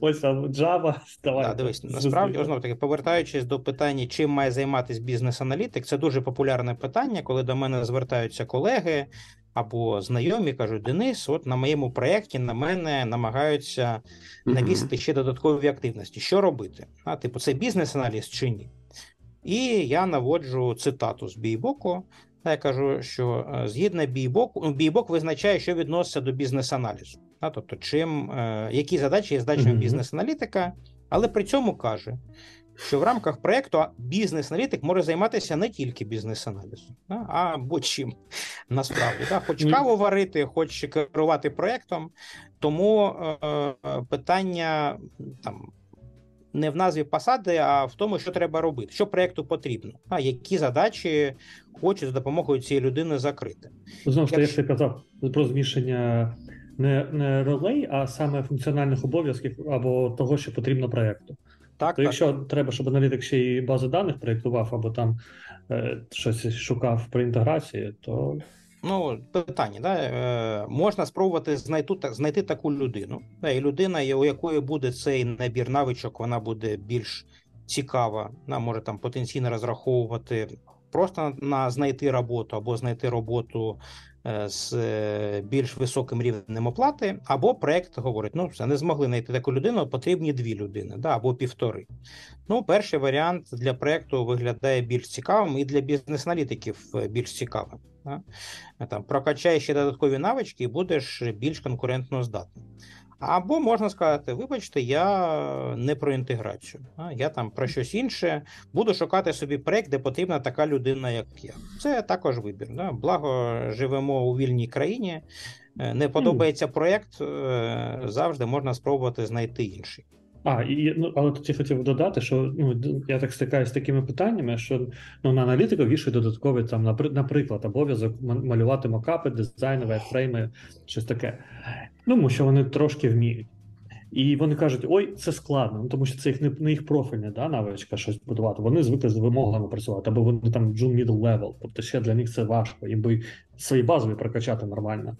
[SPEAKER 3] ось Java.
[SPEAKER 2] Да, дивись, насправді, знову таки, повертаючись до питання, чим має займатися бізнес-аналітик, це дуже популярне питання, коли до мене звертаються колеги або знайомі кажуть: Денис, от на моєму проєкті на мене намагаються навісити ще додаткові активності. Що робити? А, Типу, це бізнес-аналіз чи ні? І я наводжу цитату з бійбоку. Я кажу, що е, згідно бійбоку, ну, бійбок визначає, що відноситься до бізнес-аналізу. Тобто, чим, е, які задачі є задачами бізнес-аналітика, але при цьому каже, що в рамках проєкту бізнес-аналітик може займатися не тільки бізнес-аналізом, а будь-чим насправді. Да? Хоч каву варити, хоч керувати проєктом. Тому е, питання там. Не в назві посади, а в тому, що треба робити, що проєкту потрібно, а які задачі хочуть за допомогою цієї людини закрити.
[SPEAKER 3] Знову ж таки, як ти казав про змішання не не ролей, а саме функціональних обов'язків або того, що потрібно проєкту. Так, То так. якщо треба, щоб аналітик ще й бази даних проєктував, або там е, щось шукав при інтеграції, то.
[SPEAKER 2] Ну, питання, да? Е, можна спробувати знайти знайти таку людину. Да? І людина, у якої буде цей набір навичок, вона буде більш цікава, вона може там потенційно розраховувати просто на знайти роботу або знайти роботу з е, більш високим рівнем оплати, або проект говорить: ну все не змогли знайти таку людину, потрібні дві людини, да, або півтори. Ну, перший варіант для проекту виглядає більш цікавим і для бізнес-аналітиків е, більш цікавим. Да? Там прокачай ще додаткові навички і будеш більш конкурентно здатним. Або можна сказати, вибачте, я не про інтеграцію, а я там про щось інше буду шукати собі проект, де потрібна така людина, як я. Це також вибір. Да? Благо живемо у вільній країні. Е, не подобається проект, е, завжди можна спробувати знайти інший.
[SPEAKER 3] А, і ну але тут я хотів додати, що ну я так стикаюся з такими питаннями, що ну на аналітику вішають додаткові там, наприклад, обов'язок малювати мокапи, дизайни, фрейми, щось таке. Ну, тому що вони трошки вміють. І вони кажуть, ой, це складно, ну тому що це їх не, не їх профільне да, навичка щось будувати. Вони звикли з вимогами працювати, або вони там джун middle level, тобто ще для них це важко, їм би свої базові прокачати нормально.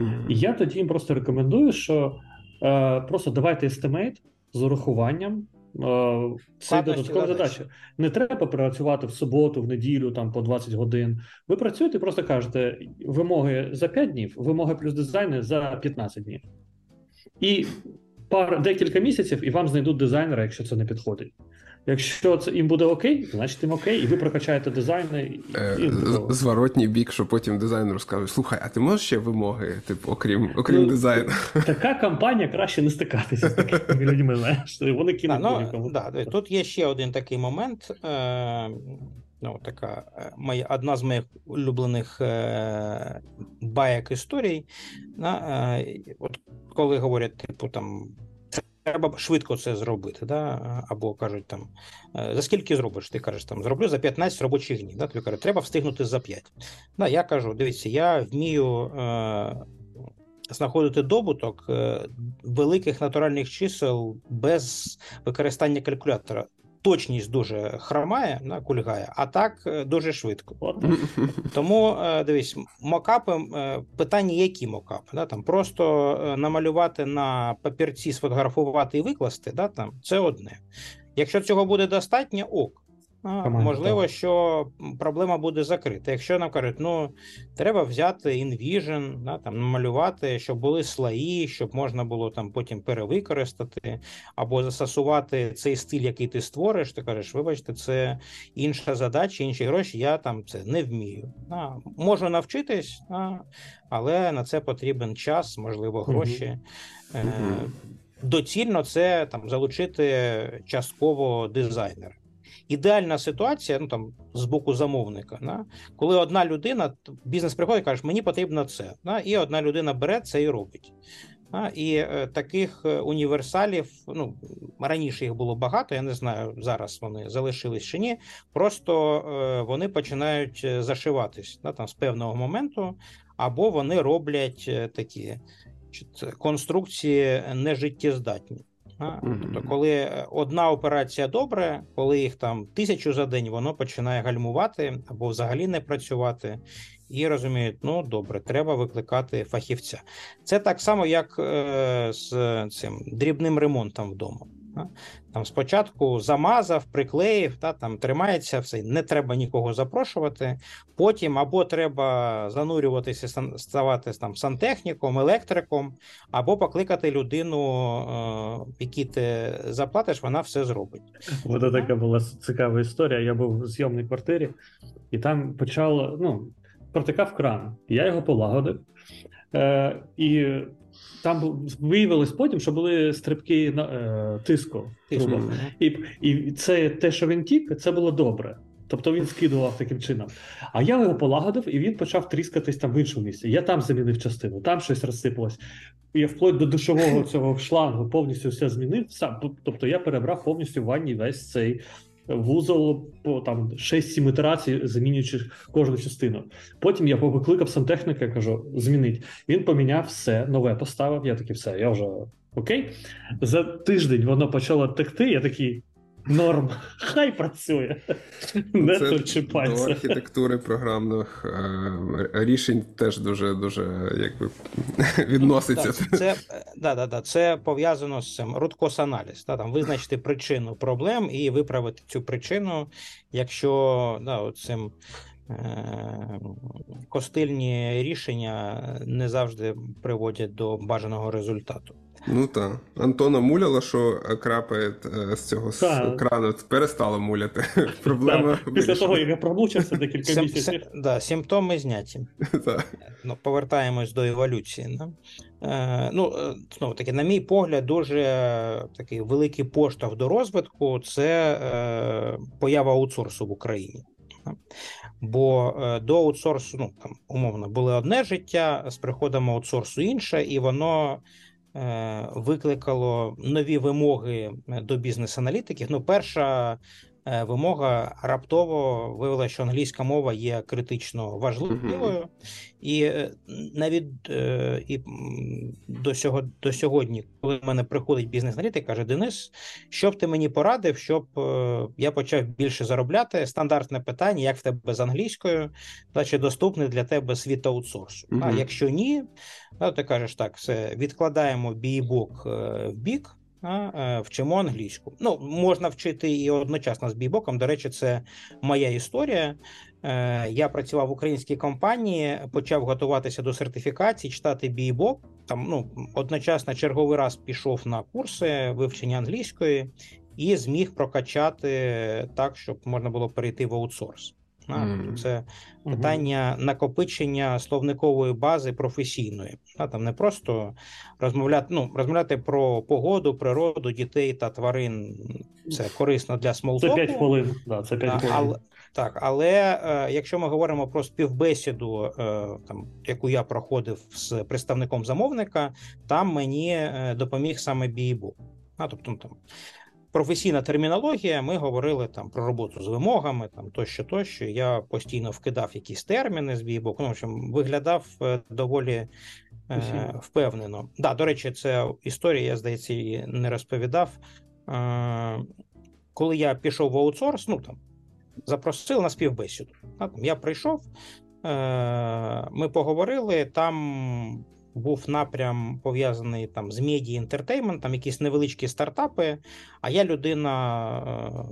[SPEAKER 3] Mm-hmm. І я тоді їм просто рекомендую, що е, просто давайте естимейт, з урахуванням е, цієї додаткової задачі. Не треба працювати в суботу, в неділю, там по 20 годин. Ви працюєте, просто кажете вимоги за 5 днів, вимоги плюс дизайни за 15 днів. І пар декілька місяців, і вам знайдуть дизайнера, якщо це не підходить. Якщо це їм буде окей, значить їм окей, і ви прокачаєте дизайни.
[SPEAKER 1] Е, і Зворотній бік, що потім дизайнер скаже: слухай, а ти можеш ще вимоги, типу, окрім окрім ну, дизайну?
[SPEAKER 3] Така кампанія краще не стикатися з такими людьми. знаєш, Вони кинуть
[SPEAKER 2] да, ну, да, Тут є ще один такий момент. Е, ну, така е, моя, Одна з моїх улюблених е, баєк історій. Е, от Коли говорять, типу, там треба швидко це зробити. Да? Або кажуть там, «Е, за скільки зробиш? Ти кажеш, там зроблю за 15 робочих днів. Да? Тобі кажуть, треба встигнути за 5. Да, Я кажу, дивіться, я вмію е, знаходити добуток е, великих натуральних чисел без використання калькулятора точність дуже хромає, да, кульгає, а так е, дуже швидко. От. Тому е, дивись, мокапи, е, питання, які мокапи? Да, там Просто намалювати на папірці, сфотографувати і викласти, да, там, це одне. Якщо цього буде достатньо, ок. Команда, можливо, так. що проблема буде закрита. Якщо нам кажуть, ну треба взяти InVision, да, там намалювати, щоб були слої, щоб можна було там потім перевикористати, або застосувати цей стиль, який ти створиш, ти кажеш, вибачте, це інша задача, інші гроші. Я там це не вмію. Да. Можу навчитись, да, але на це потрібен час, можливо, гроші. Угу. Е, Доцільно це там залучити частково дизайнера. Ідеальна ситуація, ну там з боку замовника, да? коли одна людина, бізнес приходить, каже, мені потрібно це. Да? І одна людина бере це і робить. Да? І е, таких е, універсалів, ну раніше їх було багато, я не знаю, зараз вони залишились чи ні. Просто е, вони починають зашиватись да? там, з певного моменту, або вони роблять такі конструкції нежиттєздатні. Тобто, коли е, одна операція добре, коли їх там тисячу за день, воно починає гальмувати або взагалі не працювати, і розуміють, ну добре, треба викликати фахівця. Це так само, як е, з цим дрібним ремонтом вдома. Там спочатку замазав, приклеїв, та там тримається все, не треба нікого запрошувати. Потім або треба занурюватися, ставати там сантехніком, електриком, або покликати людину, е, якій ти заплатиш, вона все зробить.
[SPEAKER 3] Ось така була цікава історія. Я був в зйомній квартирі, і там почало ну, протикав кран. Я його полагодив. Е, І там виявилось потім, що були стрибки на е, тиску. Тиску. І і це те, що він тік, це було добре. Тобто він скидував таким чином. А я його полагодив, і він почав тріскатись там в іншому місці. Я там замінив частину, там щось розсипалось. Я вплоть до душового цього шлангу повністю все змінив. Сам. Тобто я перебрав повністю в ванні весь цей вузол по там 6-7 ітерацій, замінюючи кожну частину. Потім я покликав сантехніка, кажу, змінить. Він поміняв все, нове поставив. Я такий, все, я вже окей. За тиждень воно почало текти. Я такий. Норм, хай працює. Не
[SPEAKER 1] Це. До архітектури програмних е, рішень теж дуже дуже якби відноситься.
[SPEAKER 2] Так, це да, да, да, це пов'язано з цим родкос-аналіз. Да, там Визначити причину проблем і виправити цю причину, якщо да, цим. Е, костильні рішення не завжди приводять до бажаного результату.
[SPEAKER 1] Ну так. Антона муляла, що крапає е, з цього з крану, перестало муляти. Проблема
[SPEAKER 3] Після того, як я промучився декілька Сим, місяців.
[SPEAKER 2] Да, Симптоми зняті. ну, Повертаємось до еволюції. Да? Е, ну, е, знову таки, на мій погляд, дуже такий великий поштовх до розвитку це е, поява аутсорсу в Україні. Бо е, до аутсорсу, ну там умовно, було одне життя, з приходом аутсорсу інше, і воно Е, викликало нові вимоги е, до бізнес-аналітиків. Ну, перша Е, вимога раптово виявила, що англійська мова є критично важливою, і е, навіть е, і до сього, до сьогодні, коли в мене приходить бізнес-аналітик, каже: Денис, що б ти мені порадив, щоб я почав більше заробляти? Стандартне питання, як в тебе з англійською, та чи доступний для тебе світ аутсорсу? А якщо ні, то ти кажеш так, все відкладаємо бійбок в бік. Е, вчимо англійську. Ну, можна вчити і одночасно з бібоком. До речі, це моя історія. Е, я працював в українській компанії, почав готуватися до сертифікації, читати бібок. Там ну одночасно черговий раз пішов на курси вивчення англійської і зміг прокачати так, щоб можна було перейти в аутсорс. Mm. Це питання накопичення словникової бази професійної. Там не просто розмовляти ну, розмовляти про погоду, природу, дітей та тварин. Це корисно для смолтоку.
[SPEAKER 3] Це 5 хвилин. Да, це 5 хвилин.
[SPEAKER 2] Але, так, але е, якщо ми говоримо про співбесіду, е, там яку я проходив з представником замовника, там мені е, допоміг саме бійбу. А тобто ну, там професійна термінологія. Ми говорили там про роботу з вимогами, там тощо, тощо. Я постійно вкидав якісь терміни з бійбоку. Ну, в общем, виглядав е, доволі е, впевнено. Да, до речі, це історія, я здається, її не розповідав. Е, Коли я пішов в аутсорс, ну там запросили на співбесіду. Я прийшов, е, ми поговорили там був напрям пов'язаний там з медіа інтертейментом, якісь невеличкі стартапи. А я людина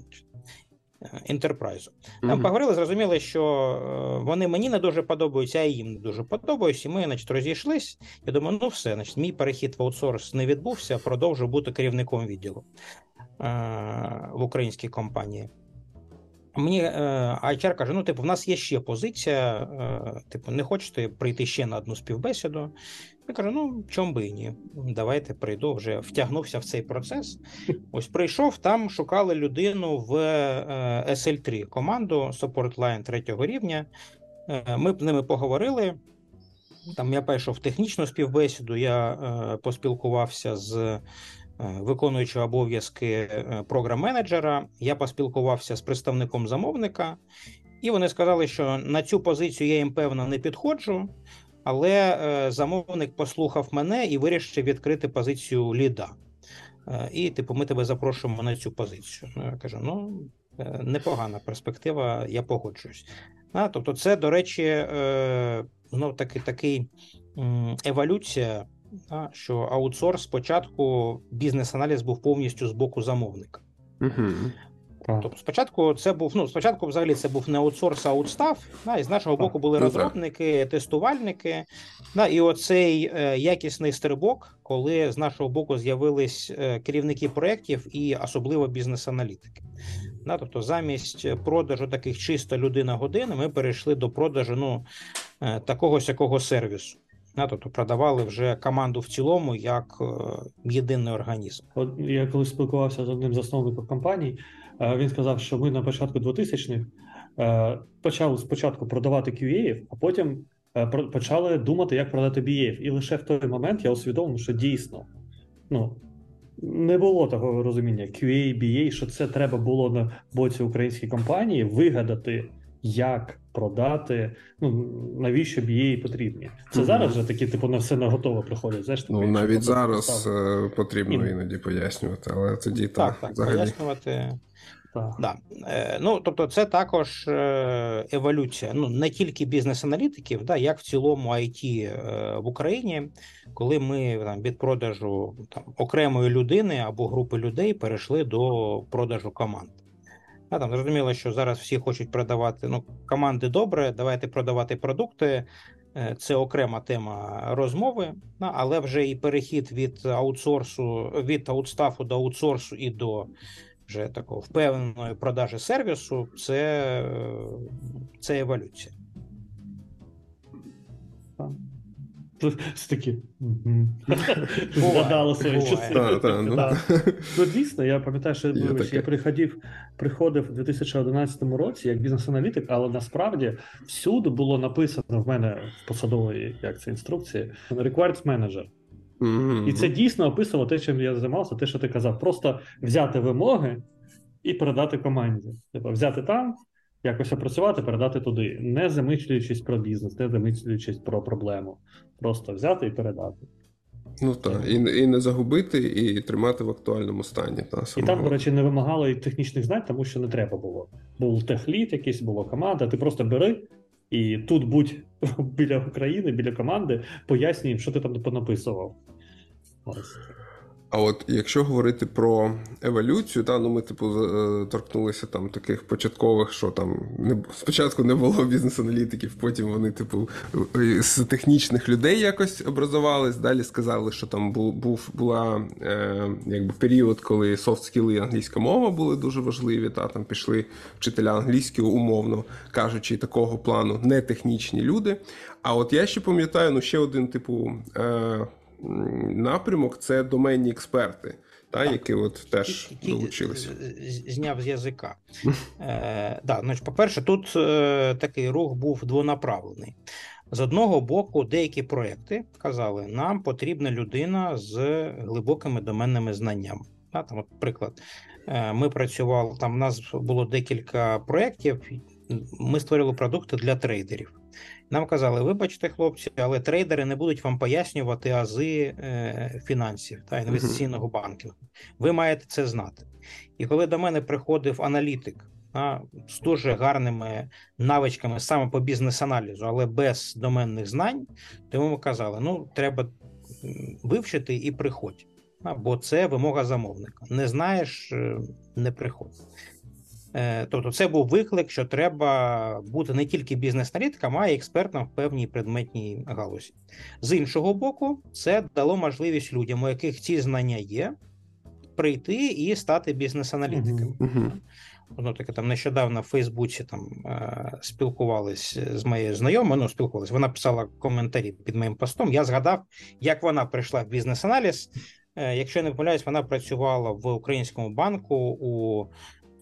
[SPEAKER 2] інтерпрайзу. Там mm-hmm. поговорили, зрозуміли, що е, вони мені не дуже подобаються, а їм не дуже подобаються. І ми, значить, розійшлись. Я думаю, ну все, значить, мій перехід в аутсорс не відбувся, продовжу бути керівником відділу е, в українській компанії. Мені HR каже: ну, типу, в нас є ще позиція. Типу, не хочете прийти ще на одну співбесіду? Я кажу: ну, чом би і ні. Давайте прийду, вже втягнувся в цей процес. Ось прийшов, там шукали людину в SL3 команду Support Line третього рівня. Ми з ними поговорили. Там я перейшов в технічну співбесіду, я поспілкувався з. Виконуючи обов'язки програм-менеджера, я поспілкувався з представником замовника, і вони сказали, що на цю позицію я їм певно не підходжу, але е, замовник послухав мене і вирішив відкрити позицію ліда. Е, і, типу, ми тебе запрошуємо на цю позицію. Ну, Я кажу: ну, е, непогана перспектива, я погоджуюсь. А, Тобто, це, до речі, знов таки такий еволюція, що аутсорс спочатку бізнес-аналіз був повністю з боку замовника. Угу. Тобто, спочатку це був ну спочатку, взагалі, це був не аутсорс, а аутстав. Да, і з нашого боку були ну, розробники, тестувальники. Да, І оцей е, якісний стрибок, коли з нашого боку з'явились е, керівники проєктів і особливо бізнес-аналітики. Да, Тобто, замість продажу таких чисто людина години, ми перейшли до продажу ну, е, такого сякого сервісу. Да, тобто продавали вже команду в цілому як е, єдиний організм.
[SPEAKER 3] От я коли спілкувався з одним засновником компаній. Е, він сказав, що ми на початку 2000-х е, почали спочатку продавати QA, а потім е, почали думати, як продати BA. І лише в той момент я усвідомив, що дійсно ну, не було такого розуміння QA, BA, що це треба було на боці української компанії вигадати, як продати. Ну навіщо BA потрібні? Це mm-hmm. зараз вже такі, типу, на все на готове приходять. Знаєш,
[SPEAKER 1] ну навіть зараз потрібно іноді пояснювати, але тоді
[SPEAKER 2] так, так, так взагалі... пояснювати. Так. Да. Е, ну, Тобто, це також е, еволюція. Ну не тільки бізнес-аналітиків, да, як в цілому IT е, в Україні, коли ми там від продажу там окремої людини або групи людей перейшли до продажу команд. Да, там Зрозуміло, що зараз всі хочуть продавати ну, команди добре, давайте продавати продукти. Це окрема тема розмови, але вже і перехід від аутсорсу, від аутстафу до аутсорсу і до вже такого впевненої продажі сервісу, це це еволюція.
[SPEAKER 3] Це такі згадали свої часи. Ну. дійсно, я пам'ятаю, що я приходив приходив у 2011 році як бізнес-аналітик, але насправді всюди було написано в мене в посадовій як це інструкції required manager. І це дійсно описувало те, чим я займався, те, що ти казав. Просто взяти вимоги і передати команді. Тобто взяти там, якось опрацювати, передати туди, не замислюючись про бізнес, не замислюючись про проблему. Просто взяти і передати.
[SPEAKER 1] Ну так, і і не загубити, і тримати в актуальному стані. Та,
[SPEAKER 3] І там, до речі, не вимагало і технічних знань, тому що не треба було. Був техліт, якийсь була команда, ти просто бери і тут будь біля України, біля команди, пояснюй, що ти там понаписував.
[SPEAKER 1] Ось. А от якщо говорити про еволюцію, та ну ми типу е, торкнулися там таких початкових, що там не спочатку не було бізнес-аналітиків, потім вони, типу, з технічних людей якось образувались. Далі сказали, що там був був була е, якби період, коли софт-скіли і англійська мова були дуже важливі. Та там пішли вчителя англійської, умовно кажучи, такого плану не технічні люди. А от я ще пам'ятаю, ну ще один типу. Е, напрямок це доменні експерти, та, які от теж долучилися.
[SPEAKER 2] Зняв з язика. е, да, значить, По-перше, тут е, такий рух був двонаправлений. З одного боку, деякі проекти казали, нам потрібна людина з глибокими доменними знаннями. Там, от, Приклад, е, ми працювали, там у нас було декілька проєктів, ми створили продукти для трейдерів. Нам казали, вибачте, хлопці, але трейдери не будуть вам пояснювати ази е, фінансів та інвестиційного банку. Ви маєте це знати. І коли до мене приходив аналітик а, з дуже гарними навичками саме по бізнес-аналізу, але без доменних знань, то йому казали: ну, треба вивчити і приходь. Бо це вимога замовника. Не знаєш, е, не приходь. Е, тобто, це був виклик, що треба бути не тільки бізнес-аналітиком, а й експертом в певній предметній галузі. З іншого боку, це дало можливість людям, у яких ці знання є, прийти і стати бізнес-аналітиками. Uh-huh. Ну, таке там нещодавно в Фейсбуці там е, спілкувались з моєю знайомою. Ну, спілкувалися. Вона писала коментарі під моїм постом. Я згадав, як вона прийшла в бізнес-аналіз. Е, якщо я не помиляюсь, вона працювала в українському банку у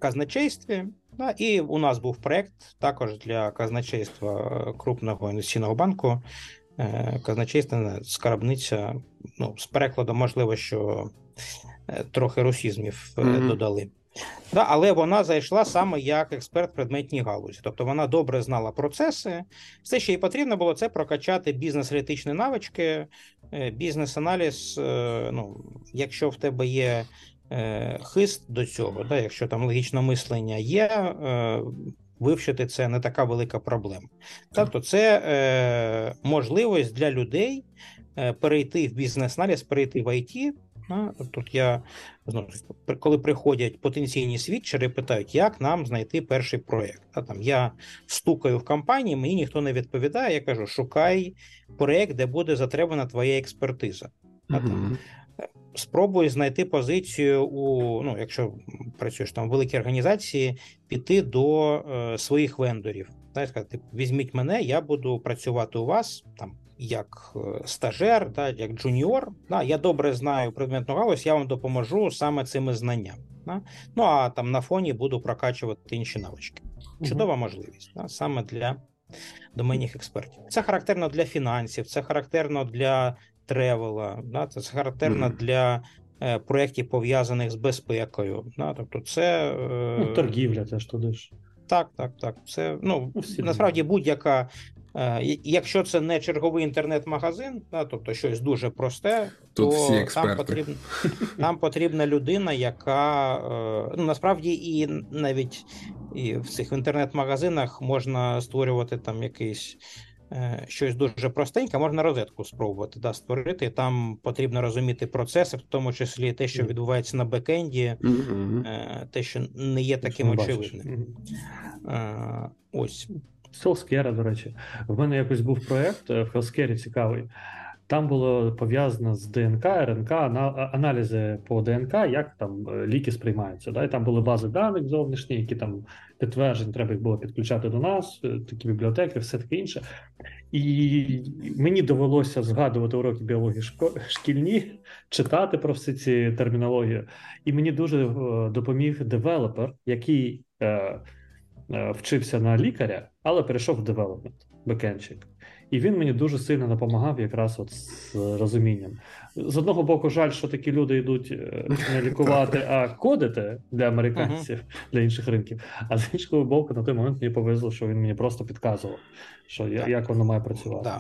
[SPEAKER 2] казначействі. Да, І у нас був проєкт також для казначейства е, крупного інвестиційного банку. Е, казначейство скарбниця. Ну, з перекладом, можливо, що е, трохи русізмів mm-hmm. додали. Да, Але вона зайшла саме як експерт в предметній галузі. Тобто вона добре знала процеси. Все, що їй потрібно було, це прокачати бізнес-аналітичні навички, бізнес-аналіз. Ну, Якщо в тебе є Е, хист до цього, да, якщо там логічне мислення є, е, вивчити це не така велика проблема. Тобто, це е, можливість для людей перейти в бізнес-аналіз, перейти в IT. Тут я знову коли приходять потенційні свідчери, питають, як нам знайти перший проєкт. А Там я стукаю в компанії, мені ніхто не відповідає. Я кажу: шукай проєкт, де буде затребана твоя експертиза. Там, спробуй знайти позицію у ну, якщо працюєш там в великій організації, піти до е, своїх вендорів. Так, сказати, візьміть мене, я буду працювати у вас там. Як е, стажер, да, як джуніор, да, я добре знаю предметну галузь, я вам допоможу саме цими знаннями. Да. Ну а там на фоні буду прокачувати інші навички. Чудова можливість да, саме для доменних експертів. Це характерно для фінансів, це характерно для тревела, да, це характерно mm. для е, проєктів, пов'язаних з безпекою. Да, тобто це
[SPEAKER 3] е, ну, торгівля, теж туди ж.
[SPEAKER 2] Так, так, так. Це ну, насправді будь-яка. Е, якщо це не черговий інтернет-магазин, да, тобто щось дуже просте,
[SPEAKER 1] Тут
[SPEAKER 2] то
[SPEAKER 1] всі там
[SPEAKER 2] потрібна нам потрібна людина, яка ну насправді і навіть і в цих інтернет-магазинах можна створювати там якийсь щось дуже простеньке, можна розетку спробувати да, створити. Там потрібно розуміти процеси, в тому числі те, що відбувається на бекенді, mm-hmm. те, що не є таким очевидним. Mm-hmm. Ось.
[SPEAKER 3] Healthcare 'а, до речі, в мене якось був проєкт в healthcare 'і цікавий. Там було пов'язано з ДНК, РНК, аналізи по ДНК, як там е, ліки сприймаються. Да? І Там були бази даних зовнішні, які там підтверджень треба було підключати до нас, е, такі бібліотеки, все таке інше. І мені довелося згадувати уроки біології шкільні, читати про всі ці термінології. І мені дуже е, допоміг девелопер, який е, вчився на лікаря, але перейшов в девелопмент, бекенчик. І він мені дуже сильно допомагав якраз от з розумінням. З одного боку, жаль, що такі люди йдуть е, не лікувати, а кодити для американців, для інших ринків. А з іншого боку, на той момент мені повезло, що він мені просто підказував, що я, як воно має працювати.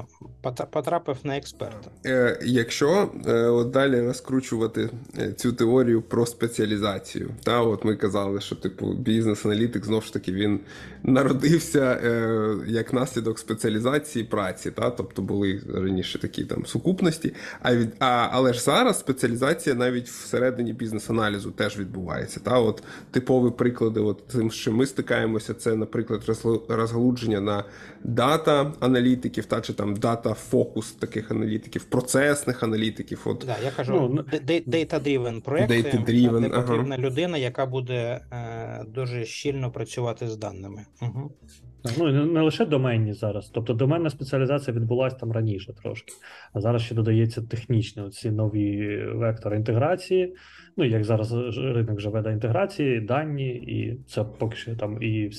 [SPEAKER 2] Да. Потрапив на експерта.
[SPEAKER 1] Е, Якщо е, от далі розкручувати е, цю теорію про спеціалізацію, та от ми казали, що типу бізнес-аналітик знову ж таки він народився е, як наслідок спеціалізації праці, та тобто були раніше такі там сукупності. А від а, але ж зараз спеціалізація навіть всередині бізнес-аналізу теж відбувається. Та от типові приклади, от тим, що ми стикаємося, це, наприклад, розгалудження на дата аналітиків, та чи там дата фокус таких аналітиків, процесних аналітиків. От
[SPEAKER 2] да, я кажу ну, data-driven проекти,
[SPEAKER 1] data-driven,
[SPEAKER 2] де потрібна ага. людина, яка буде е, дуже щільно працювати з даними. Угу.
[SPEAKER 3] Ну не лише доменні зараз, тобто доменна спеціалізація відбулася там раніше трошки, а зараз ще додається технічні ці нові вектори інтеграції. Ну як зараз ринок живе до інтеграції, дані, і це поки що там і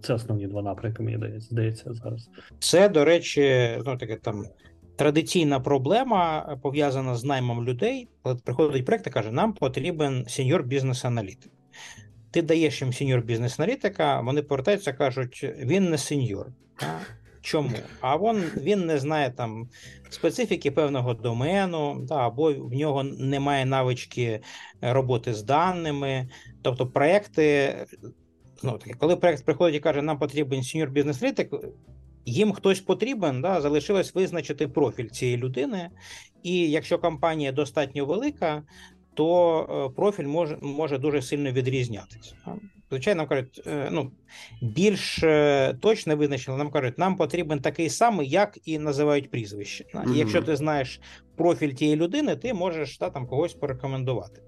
[SPEAKER 3] це основні два напрямки, мені здається зараз.
[SPEAKER 2] Це, до речі, ну таке там традиційна проблема пов'язана з наймом людей. Приходить проєкт і каже, нам потрібен сеньор бізнес-аналітик. Ти даєш їм сеньор бізнес-аналітика, вони повертаються кажуть, він не сеньор. Чому? А він, він не знає там специфіки певного домену, да, або в нього немає навички роботи з даними. Тобто, проекти, ну, таке, коли проект приходить і каже, нам потрібен сеньор бізнес-аналітик, їм хтось потрібен, да, залишилось визначити профіль цієї людини. І якщо компанія достатньо велика, то е, профіль може може дуже сильно відрізнятися. звичайно, нам кажуть, е, ну, більш е, точно визначено, нам кажуть, нам потрібен такий самий, як і називають прізвище. Mm-hmm. І якщо ти знаєш профіль тієї людини, ти можеш та, там когось порекомендувати.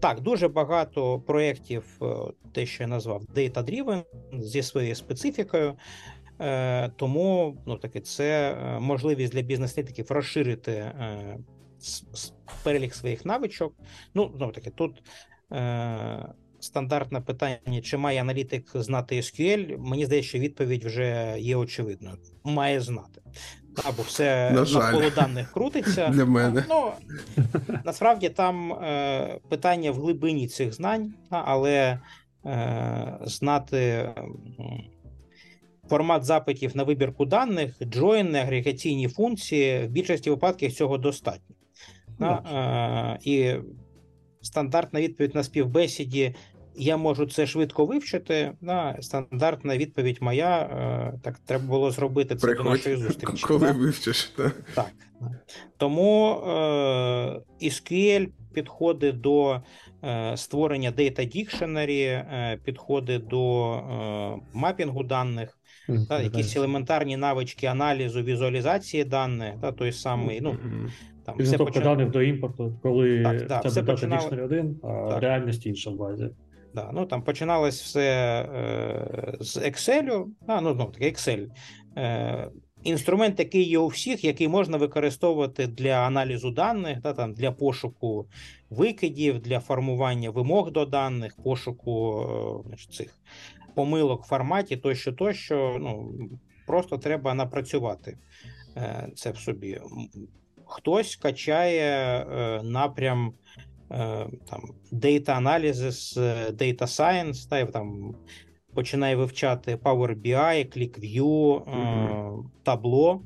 [SPEAKER 2] Так, дуже багато проєктів, те, що я назвав Data-Driven, зі своєю специфікою. Тому ну, таки, це можливість для бізнес-літиків розширити перелік своїх навичок. Ну, знову таки, тут е, стандартне питання: чи має аналітик знати SQL? Мені здається, що відповідь вже є очевидною. Має знати. Або все навколо даних крутиться.
[SPEAKER 1] Для мене.
[SPEAKER 2] Ну, Насправді там е, питання в глибині цих знань, але е, знати. Формат запитів на вибірку даних, джойни, агрегаційні функції в більшості випадків цього достатньо. Да, І стандартна відповідь на співбесіді. Я можу це швидко вивчити. Да, Стандартна відповідь моя. Е, так треба було зробити це
[SPEAKER 1] Приходь,
[SPEAKER 2] до нашої зустрічі.
[SPEAKER 1] Коли да? вивчиш,
[SPEAKER 2] так. так. Тому е, SQL підходить до е, створення Data Dictionary, е, підходить до е, мапінгу даних, mm, та, якісь елементарні навички аналізу, візуалізації даних, та той самий. ну,
[SPEAKER 3] там все почав... даних до імпорту, коли так, так, це дата починало... Dictionary 1, а так. реальність інша в базі.
[SPEAKER 2] Да, ну там починалось все е, з Excel, а, ну знову таки Excel. Е, Інструмент, який є у всіх, який можна використовувати для аналізу даних, да, там, для пошуку викидів, для формування вимог до даних, пошуку е, цих помилок в форматі тощо, тощо. Ну, Просто треба напрацювати е, це в собі хтось качає е, напрям е, там Data Analysis, е, Data Science, та, там починає вивчати Power BI, ClickView, mm-hmm. Tableau.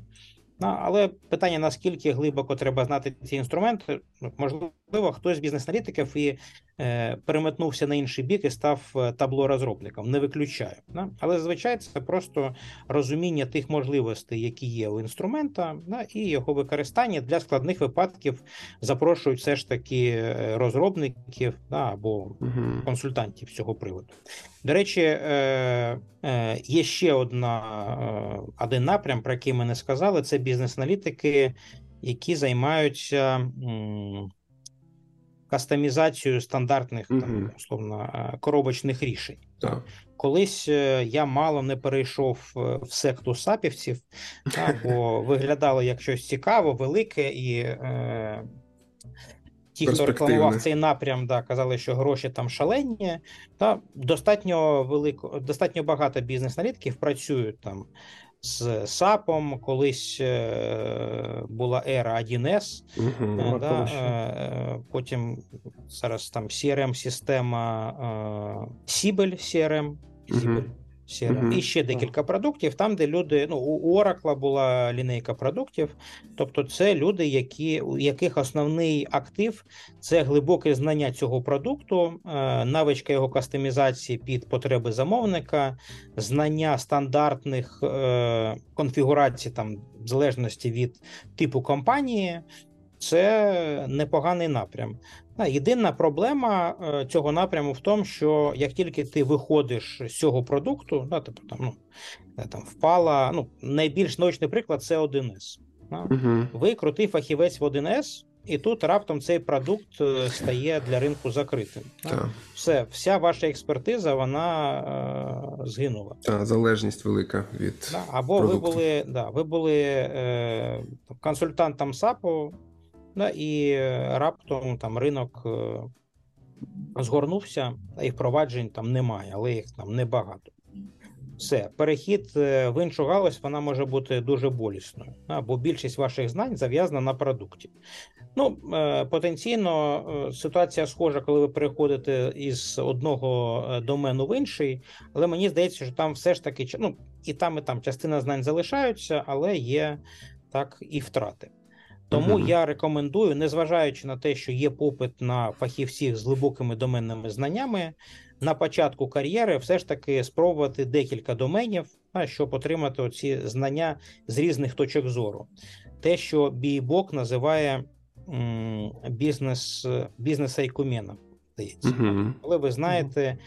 [SPEAKER 2] Але питання: наскільки глибоко треба знати ці інструменти, можливо, хтось з бізнес-аналітиків і е, переметнувся на інший бік і став е, табло розробником. Не виключаю. Да? Але зазвичай це просто розуміння тих можливостей, які є у інструмента, да? і його використання для складних випадків запрошують все ж таки е, розробників да? або угу. консультантів з цього приводу. До речі, е, е, є ще одна е, один напрям, про який ми не сказали: це бізнес-аналітики, які займаються кастомізацією стандартних угу. там, условно, коробочних рішень.
[SPEAKER 1] Так.
[SPEAKER 2] Колись я мало не перейшов в секту сапівців, бо виглядало як щось цікаво, велике і. Е, Ті, хто рекламував цей напрям, да, казали, що гроші там шалені. Та достатньо велико, достатньо багато бізнес-аналітиків працюють там з САПом. Колись е, була ера 1С, угу, е, да, е, потім зараз там crm система Сібель CRM. Угу. CRM. Uh-huh. І ще декілька продуктів, там, де люди, ну, у Oracle була лінейка продуктів, тобто це люди, які, у яких основний актив це глибоке знання цього продукту, е, навичка його кастомізації під потреби замовника, знання стандартних е, конфігурацій, там, в залежності від типу компанії. Це непоганий напрям. Єдина проблема е, цього напряму в тому, що як тільки ти виходиш з цього продукту, да, тобто там ну, там впала. Ну, найбільш наочний приклад це 1С. Да? Угу. Ви крутий фахівець в 1С, і тут раптом цей продукт е, стає для ринку закритим. Да? Все, вся ваша експертиза вона е, згинула.
[SPEAKER 1] Так, залежність велика від.
[SPEAKER 2] Да? Або продукту. ви були да, ви були е, консультантом САПу. Да, І раптом там ринок е, згорнувся, і впроваджень там немає, але їх там небагато. Все, перехід е, в іншу галузь вона може бути дуже болісною, бо більшість ваших знань зав'язана на продукті. Ну, е, потенційно ситуація схожа, коли ви переходите із одного домену в інший, але мені здається, що там все ж таки ну, і там, і там частина знань залишаються, але є так і втрати. Тому я рекомендую, незважаючи на те, що є попит на фахівців з глибокими доменними знаннями, на початку кар'єри все ж таки спробувати декілька доменів, щоб отримати оці знання з різних точок зору. Те, що Бійбок називає бізнес бізнес айкуменом, здається. Коли ви знаєте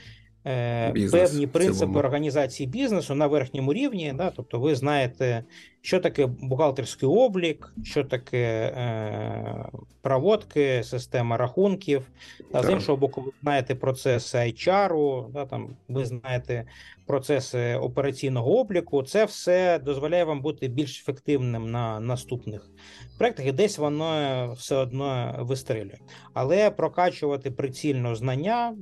[SPEAKER 2] Бізнес, певні принципи організації бізнесу на верхньому рівні. Да? Тобто, ви знаєте, що таке бухгалтерський облік, що таке е, проводки, система рахунків. Та з іншого боку, ви знаєте процеси HR, да, там, ви знаєте процеси операційного обліку. Це все дозволяє вам бути більш ефективним на наступних проєктах, і десь воно все одно вистрілює. Але прокачувати прицільно знання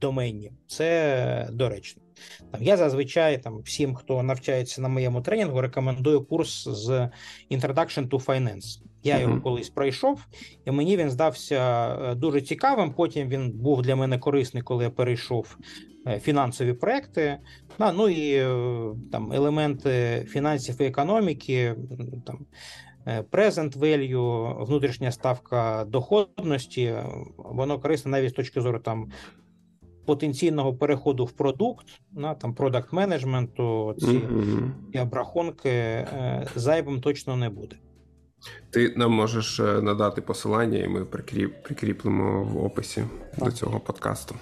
[SPEAKER 2] домені це доречно. Там Я зазвичай там всім, хто навчається на моєму тренінгу, рекомендую курс з Introduction to Finance. Я його колись пройшов, і мені він здався е, дуже цікавим. Потім він був для мене корисний, коли я перейшов е, фінансові проекти. Ну і е, там елементи фінансів і економіки, там present value, внутрішня ставка доходності, воно корисне навіть з точки зору там потенційного переходу в продукт, на там продакт менеджменту, ці mm-hmm. обрахунки е, зайвим точно не буде.
[SPEAKER 1] Ти нам можеш е, надати посилання, і ми прикріп, прикріплемо в описі так. до цього подкасту.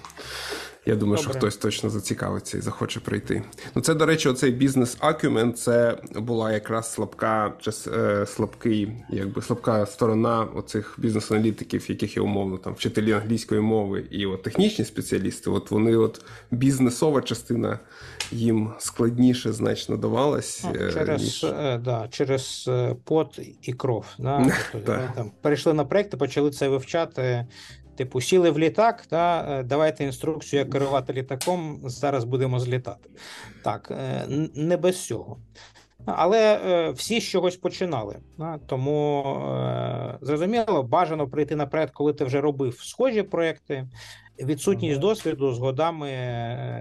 [SPEAKER 1] Я думаю, Добре. що хтось точно зацікавиться і захоче прийти. Ну, це, до речі, оцей бізнес акюмен це була якраз слабка е, слабкий, якби слабка сторона оцих бізнес-аналітиків, яких є умовно там вчителі англійської мови і от технічні спеціалісти. От вони, от бізнесова частина їм складніше значно давалась.
[SPEAKER 2] Ну, через ніж... Е, да, через пот і кров. Да? Тобто, там, Перейшли на проекти, почали це вивчати. Типу, сіли в літак, та е, давайте інструкцію, як керувати літаком. Зараз будемо злітати. Так, е, не без цього. Але е, всі з чогось починали. Тому зрозуміло, бажано прийти наперед, коли ти вже робив схожі проекти. Відсутність досвіду з годами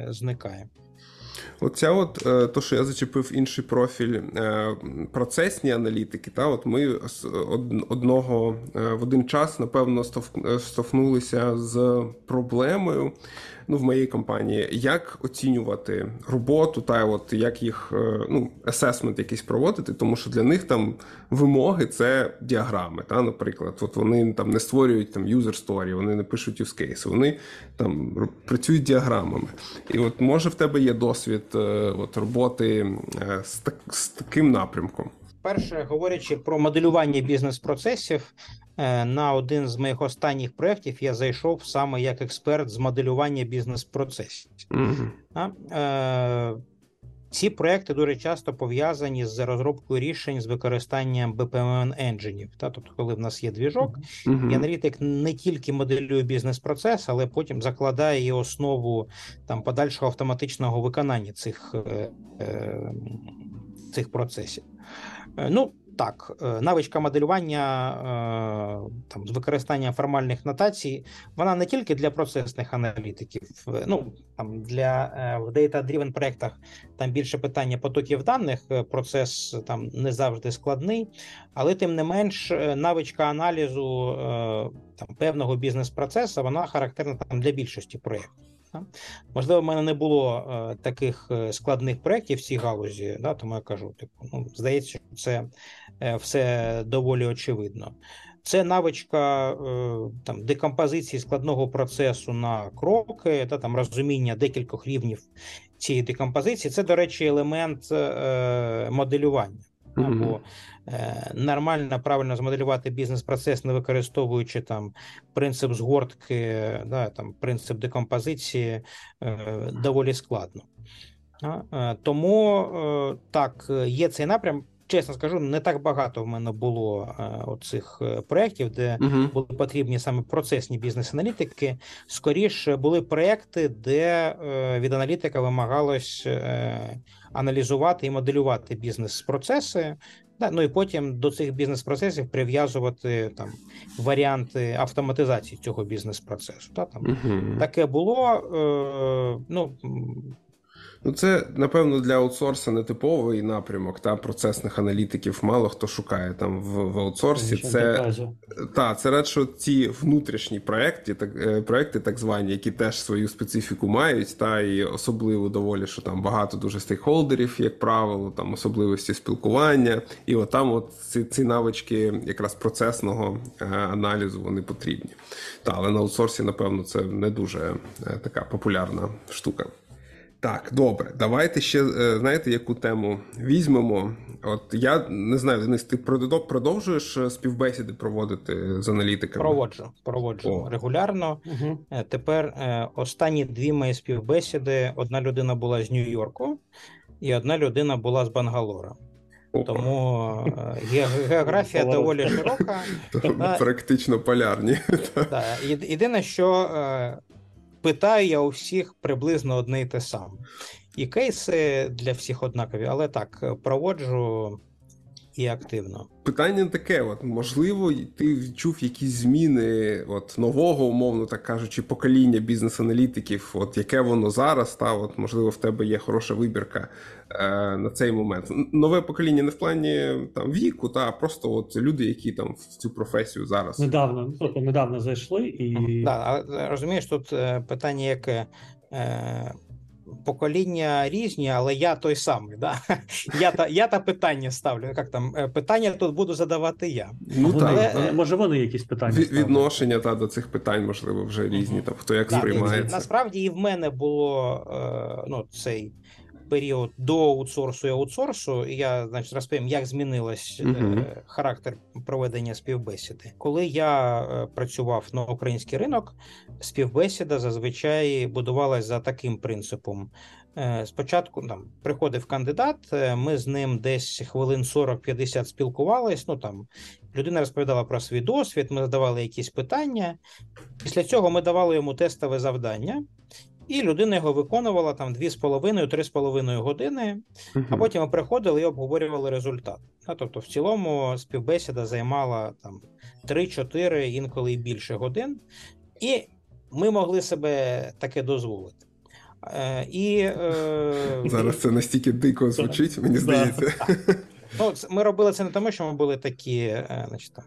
[SPEAKER 2] зникає.
[SPEAKER 1] Оця, от е, то, що я зачепив інший профіль е, процесні аналітики, та от ми одного е, в один час, напевно, стовкнулися з проблемою ну, в моїй компанії, як оцінювати роботу, та от як їх ну, асесмент якийсь проводити, тому що для них там вимоги це діаграми. Та, Наприклад, от вони там не створюють там user story, вони не пишуть use case, вони там працюють діаграмами. І от може в тебе є досвід от роботи з, так, з таким напрямком.
[SPEAKER 2] Перше, говорячи про моделювання бізнес-процесів, е, на один з моїх останніх проєктів я зайшов саме як експерт з моделювання бізнес-процесів. Mm-hmm. Ці проекти дуже часто пов'язані з розробкою рішень з використанням bpmn енджинів. Тобто, коли в нас є двіжок, mm-hmm. і аналітик не тільки моделює бізнес-процес, але потім закладає і основу там подальшого автоматичного виконання цих, е, е, цих процесів. Е, ну, так, е, навичка моделювання е, там використання формальних нотацій, вона не тільки для процесних аналітиків. Ну там для в data-driven проектах там більше питання потоків даних. Процес там не завжди складний, але тим не менш, навичка аналізу там певного бізнес-процесу вона характерна там для більшості проєктів. Можливо, в мене не було е, таких е, складних проєктів в цій галузі, да, тому я кажу, типу, ну, здається, що це е, все доволі очевидно. Це навичка там, декомпозиції складного процесу на кроки, та там розуміння декількох рівнів цієї декомпозиції. Це, до речі, елемент моделювання. Або е, нормально правильно змоделювати бізнес-процес, не використовуючи там принцип згортки, да, там принцип декомпозиції, е, доволі складно. Е, тому е, так, є цей напрям. Чесно скажу, не так багато в мене було е, оцих е, проєктів, де uh були потрібні саме процесні бізнес-аналітики. Скоріше були проєкти, де е, від аналітика вимагалось аналізувати і моделювати бізнес-процеси. Ну і потім до цих бізнес-процесів прив'язувати там варіанти автоматизації цього бізнес-процесу. Да, там, uh-huh. Таке було. Е, ну,
[SPEAKER 1] Ну, це напевно для аутсорсу не типовий напрямок та процесних аналітиків. Мало хто шукає там в, в аутсорсі. Це та це радше ці внутрішні проекти, так е, проекти, так звані, які теж свою специфіку мають, та і особливо доволі, що там багато дуже стейкхолдерів, як правило, там особливості спілкування, і от там от ці ці навички якраз процесного е, аналізу вони потрібні. Та але на аутсорсі, напевно, це не дуже е, така популярна штука. Так, добре, давайте ще е, знаєте, яку тему візьмемо. От я не знаю, Денис, ти продовжуєш е, співбесіди проводити з аналітиками?
[SPEAKER 2] Проводжу, проводжу О. регулярно. Угу. Тепер останні дві мої співбесіди: одна людина була з Нью-Йорку, і одна людина була з Бангалора. Опа. Тому географія доволі широка.
[SPEAKER 1] Практично полярні.
[SPEAKER 2] Єдине, що питаю я у всіх приблизно одне й те саме. І кейси для всіх однакові, але так, проводжу і активно.
[SPEAKER 1] Питання таке: от можливо, ти відчув якісь зміни от нового, умовно так кажучи, покоління бізнес-аналітиків, от яке воно зараз, та от можливо в тебе є хороша вибірка е, на цей момент. Нове покоління не в плані там віку, та просто от люди, які там в цю професію зараз
[SPEAKER 3] недавно, ну, тобто недавно зайшли і
[SPEAKER 2] да, розумієш, тут е, питання, яке. Е, покоління різні, але я той самий. Да? Я та я та питання ставлю. Як там е, питання тут буду задавати я.
[SPEAKER 3] Ну вони, але, може вони якісь питання
[SPEAKER 1] від, відношення та до цих питань, можливо, вже різні. Там хто як да, сприймає.
[SPEAKER 2] Насправді і в мене було е, ну цей період до аутсорсу і аутсорсу, і я значить розповім, як змінилась uh-huh. характер проведення співбесіди. Коли я е, працював на український ринок, співбесіда зазвичай будувалась за таким принципом. Е, спочатку там приходив кандидат, ми з ним десь хвилин 40-50 спілкувались. Ну там людина розповідала про свій досвід, ми задавали якісь питання. Після цього ми давали йому тестове завдання. І людина його виконувала там 2,5-3,5 години, а потім ми приходили і обговорювали результат. Тобто, в цілому співбесіда займала там 3-4, інколи і більше годин, і ми могли себе таке дозволити.
[SPEAKER 1] Е, і, е... Зараз це настільки дико звучить, мені здається.
[SPEAKER 2] Ну, Ми робили це не тому, що ми були такі, е, значить, там,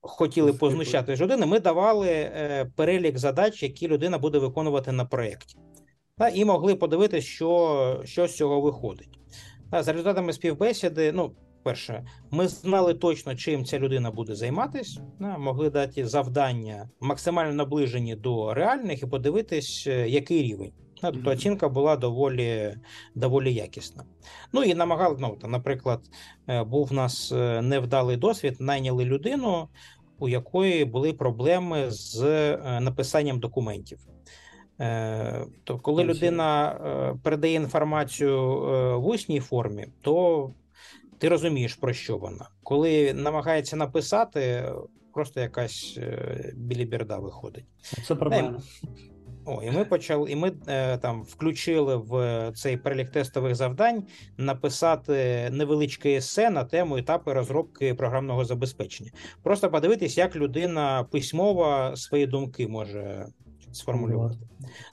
[SPEAKER 2] хотіли познущати людини, ми давали е, перелік задач, які людина буде виконувати на проєкті. І могли подивитися, що що з цього виходить. За результатами співбесіди, ну, перше, ми знали точно, чим ця людина буде займатися, могли дати завдання максимально наближені до реальних і подивитись, е, який рівень. Тобто оцінка була доволі доволі якісна. Ну і намагали, ну, наприклад, е, був у нас е, невдалий досвід, найняли людину, у якої були проблеми з е, написанням документів. То коли людина передає інформацію в усній формі, то ти розумієш, про що вона. Коли намагається написати, просто якась біліберда виходить.
[SPEAKER 3] Це проблема.
[SPEAKER 2] О, і ми почали, і ми е, там включили в цей перелік тестових завдань написати невеличке есе на тему етапи розробки програмного забезпечення. Просто подивитись, як людина письмово свої думки може сформулювати.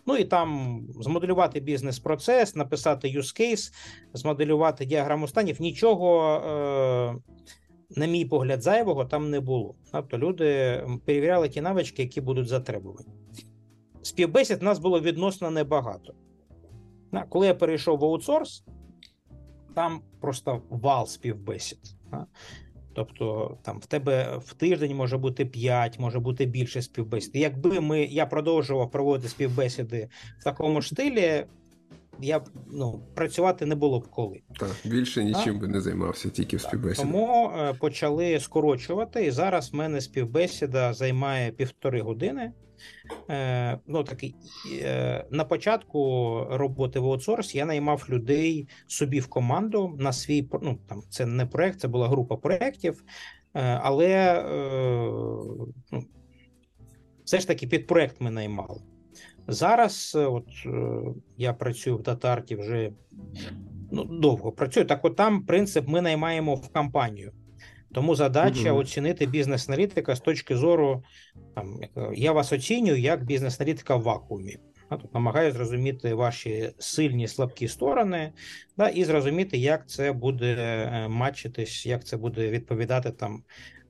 [SPEAKER 2] Ну і там змоделювати бізнес-процес, написати use case, змоделювати діаграму станів. Нічого, е, на мій погляд, зайвого там не було. Тобто люди перевіряли ті навички, які будуть затребувані співбесід у нас було відносно небагато. Коли я перейшов в аутсорс, там просто вал співбесід. Тобто там в тебе в тиждень може бути 5, може бути більше співбесід. Якби ми, я продовжував проводити співбесіди в такому ж стилі, я ну, працювати не було б коли.
[SPEAKER 1] Так, більше нічим а? би не займався, тільки в співбесіді.
[SPEAKER 2] Тому е, почали скорочувати, і зараз в мене співбесіда займає півтори години. Е, ну, такий, е, На початку роботи в аутсорс я наймав людей собі в команду на свій ну, там це не проект, це була група проєктів, е, але ну, все ж таки під проект ми наймали. Зараз, от я працюю в Датарті вже ну, довго працюю. Так, от там принцип ми наймаємо в компанію. Тому задача угу. оцінити бізнес-аналітика з точки зору, там, я вас оцінюю як бізнес-аналітика в вакуумі. Тут намагаюся зрозуміти ваші сильні слабкі сторони, да, і зрозуміти, як це буде е, матчитись, як це буде відповідати там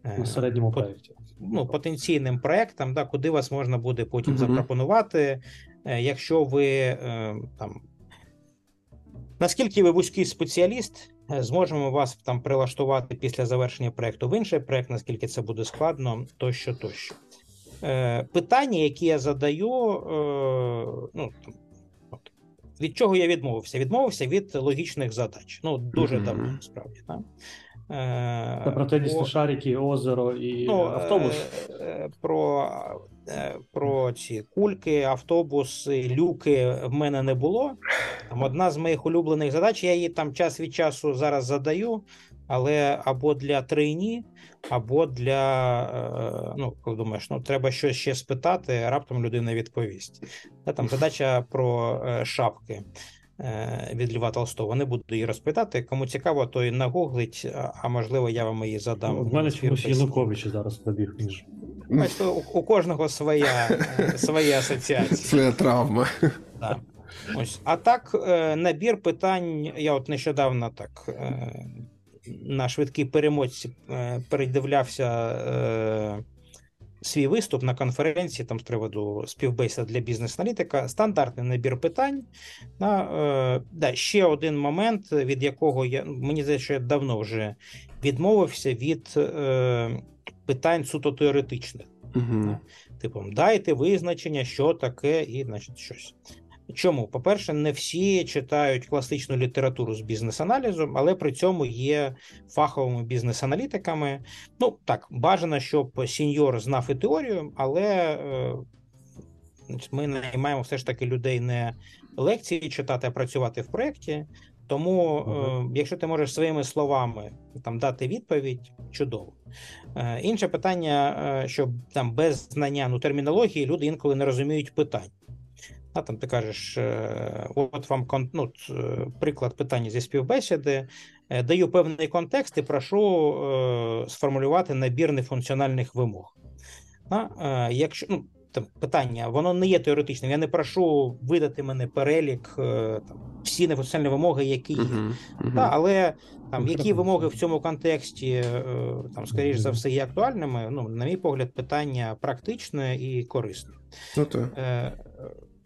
[SPEAKER 3] на середньому проєкті.
[SPEAKER 2] Ну, потенційним проектам, да, куди вас можна буде потім
[SPEAKER 1] Мгм.
[SPEAKER 2] запропонувати, е, якщо ви е, там. Наскільки ви вузький спеціаліст, е, зможемо вас там прилаштувати після завершення проекту в інший проект, наскільки це буде складно, тощо, тощо. Е, питання, які я задаю, е, ну, от, від чого я відмовився? Відмовився від логічних задач. Ну, дуже
[SPEAKER 1] Мгм.
[SPEAKER 2] давно, насправді. Так?
[SPEAKER 3] Та про тенісні шарики, озеро і
[SPEAKER 2] Ну,
[SPEAKER 3] автобус.
[SPEAKER 2] е, е, Про, е, про ці кульки, автобуси, люки в мене не було. Там одна з моїх улюблених задач, я її там час від часу зараз задаю, але або для трейні, або для. е, Ну, коли думаєш, ну треба щось ще спитати, раптом людина відповість. Та, Там задача про е, шапки. Е, Від Льва Толстого не буду її розпитати. Кому цікаво, то і нагуглить, а- можливо, я вам її задам.
[SPEAKER 3] У мене
[SPEAKER 2] в
[SPEAKER 3] чомусь. Янукович зараз пробіг між.
[SPEAKER 2] Бачите, у, у кожного своя, е, своя асоціація.
[SPEAKER 1] Своя травма.
[SPEAKER 2] Да. Ось. А так, е, набір питань. Я от нещодавно так на швидкій перемоці е, передивлявся свій виступ на конференції там з приводу співбесід для бізнес-аналітика. Стандартний набір питань. На, е, да, ще один момент, від якого я мені здається, що я давно вже відмовився від е, питань суто теоретичних.
[SPEAKER 1] Угу.
[SPEAKER 2] Типом, дайте визначення, що таке, і значить щось. Чому? По-перше, не всі читають класичну літературу з бізнес-аналізом, але при цьому є фаховими бізнес-аналітиками. Ну так, бажано, щоб сіньор знав і теорію, але е, ми наймаємо все ж таки людей не лекції читати, а працювати в проєкті. Тому, е, якщо ти можеш своїми словами там дати відповідь, чудово. Е, Інше питання, що там без знання ну, термінології люди інколи не розуміють питань. А там ти кажеш, е, от вам кон- ну, е, приклад питання зі співбесіди, е, даю певний контекст і прошу е, сформулювати набір нефункціональних вимог. А, е, якщо ну, там питання, воно не є теоретичним. Я не прошу видати мене перелік, е, там, всі нефункціональні вимоги, які є.
[SPEAKER 1] Мгм. Мгм.
[SPEAKER 2] Та, але там, які вимоги в цьому контексті, е, там, скоріш за все, є актуальними. Ну, на мій погляд, питання практичне і корисне.
[SPEAKER 1] Ну так.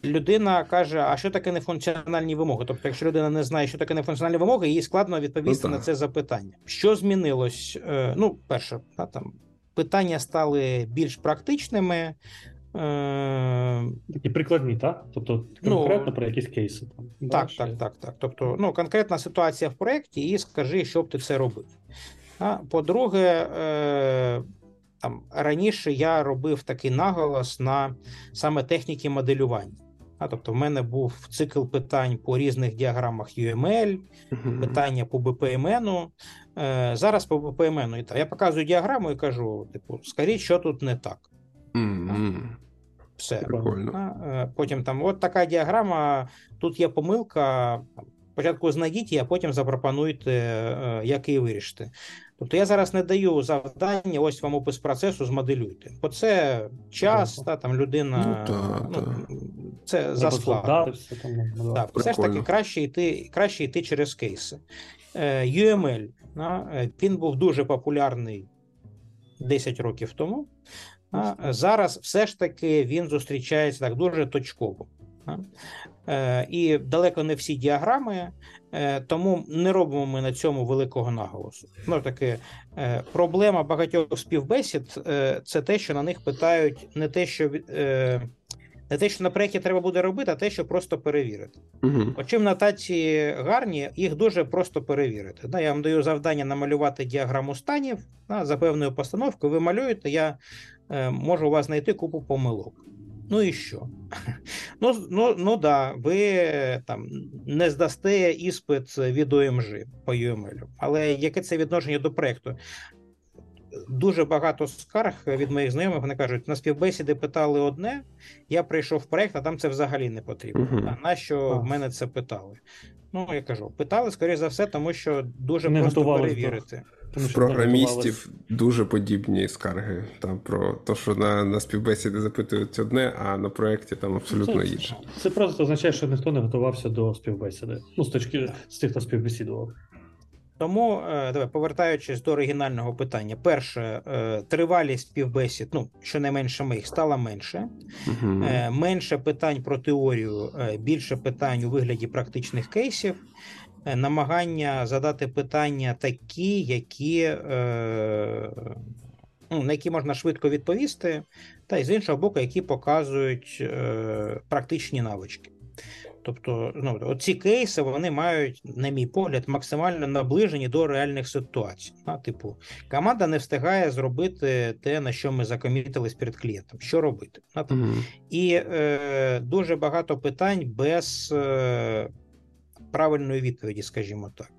[SPEAKER 2] Людина каже: а що таке нефункціональні вимоги? Тобто, якщо людина не знає, що таке нефункціональні вимоги, їй складно відповісти
[SPEAKER 1] Ну,
[SPEAKER 2] на це запитання. Що змінилось? Е, Ну, перше, та, там питання стали більш практичними. Е,
[SPEAKER 3] Такі прикладні, так? Тобто
[SPEAKER 2] Ну,
[SPEAKER 3] конкретно про якісь кейси. Там.
[SPEAKER 2] Так, так, так, так. Тобто, ну, конкретна ситуація в проєкті, і скажи, що б ти це робив. А, по-друге, е, там, раніше я робив такий наголос на саме техніки моделювання. А, тобто, в мене був цикл питань по різних діаграмах UML, питання по BPMN. Е, зараз по BPMN. Я показую діаграму і кажу: типу, скажіть, що тут не так. Все.
[SPEAKER 1] Прикольно.
[SPEAKER 2] Е, Потім там, от така діаграма, тут є помилка. Спочатку знайдіть, а потім запропонуйте, е, як її вирішити. Тобто я зараз не даю завдання, ось вам опис процесу, змоделюйте. Бо це час, та, там людина.
[SPEAKER 1] Ну, та,
[SPEAKER 2] ну,
[SPEAKER 1] та.
[SPEAKER 2] Це заскладно.
[SPEAKER 3] все ну, да.
[SPEAKER 2] Все ж таки краще йти, краще йти через кейси. Е, UML да, е, він був дуже популярний 10 років тому. Зараз все ж таки він зустрічається так дуже точково. Е, І далеко не всі діаграми, е, тому не робимо ми на цьому великого наголосу. Ну таки, е, проблема багатьох співбесід це те, що на них питають не те, що не те, що на проєкті треба буде робити, а те, що просто перевірити.
[SPEAKER 1] Мгм.
[SPEAKER 2] От чим нотації гарні, їх дуже просто перевірити. Я вам даю завдання намалювати діаграму станів за певною постановкою. Ви малюєте, я можу у вас знайти купу помилок. Ну і що? Ну, ну, ну да, ви там не здасте іспит від ОМЖ по UML. Але яке це відношення до проєкту? Дуже багато скарг від моїх знайомих. Вони кажуть, на співбесіди питали одне, я прийшов в проєкт, а там це взагалі не потрібно.
[SPEAKER 1] Мгм.
[SPEAKER 2] А нащо
[SPEAKER 3] Так.
[SPEAKER 2] в мене це питали? Ну, я кажу, питали, скоріше за все, тому що дуже
[SPEAKER 3] Не
[SPEAKER 2] просто
[SPEAKER 3] готувались до-
[SPEAKER 2] перевірити.
[SPEAKER 1] Тому, що програмістів дуже подібні скарги там про те, що на на співбесіди запитують одне, а на проєкті там абсолютно
[SPEAKER 3] це,
[SPEAKER 1] інше.
[SPEAKER 3] Це просто означає, що ніхто не готувався до співбесіди. Ну, з точки з тих, хто співбесідував.
[SPEAKER 2] Тому е, давай, повертаючись до оригінального питання, перше, е, тривалість співбесід, ну щонайменше моїх стала менше, uh менше питань про теорію, більше питань у вигляді практичних кейсів. Намагання задати питання такі, які ну, на які можна швидко відповісти, та й з іншого боку, які показують практичні навички. Тобто, ну, ці кейси вони мають, на мій погляд, максимально наближені до реальних ситуацій. А, Типу, команда не встигає зробити те, на що ми закомітились перед клієнтом. Що робити? А, mm-hmm. І е, дуже багато питань без е, правильної відповіді, скажімо так.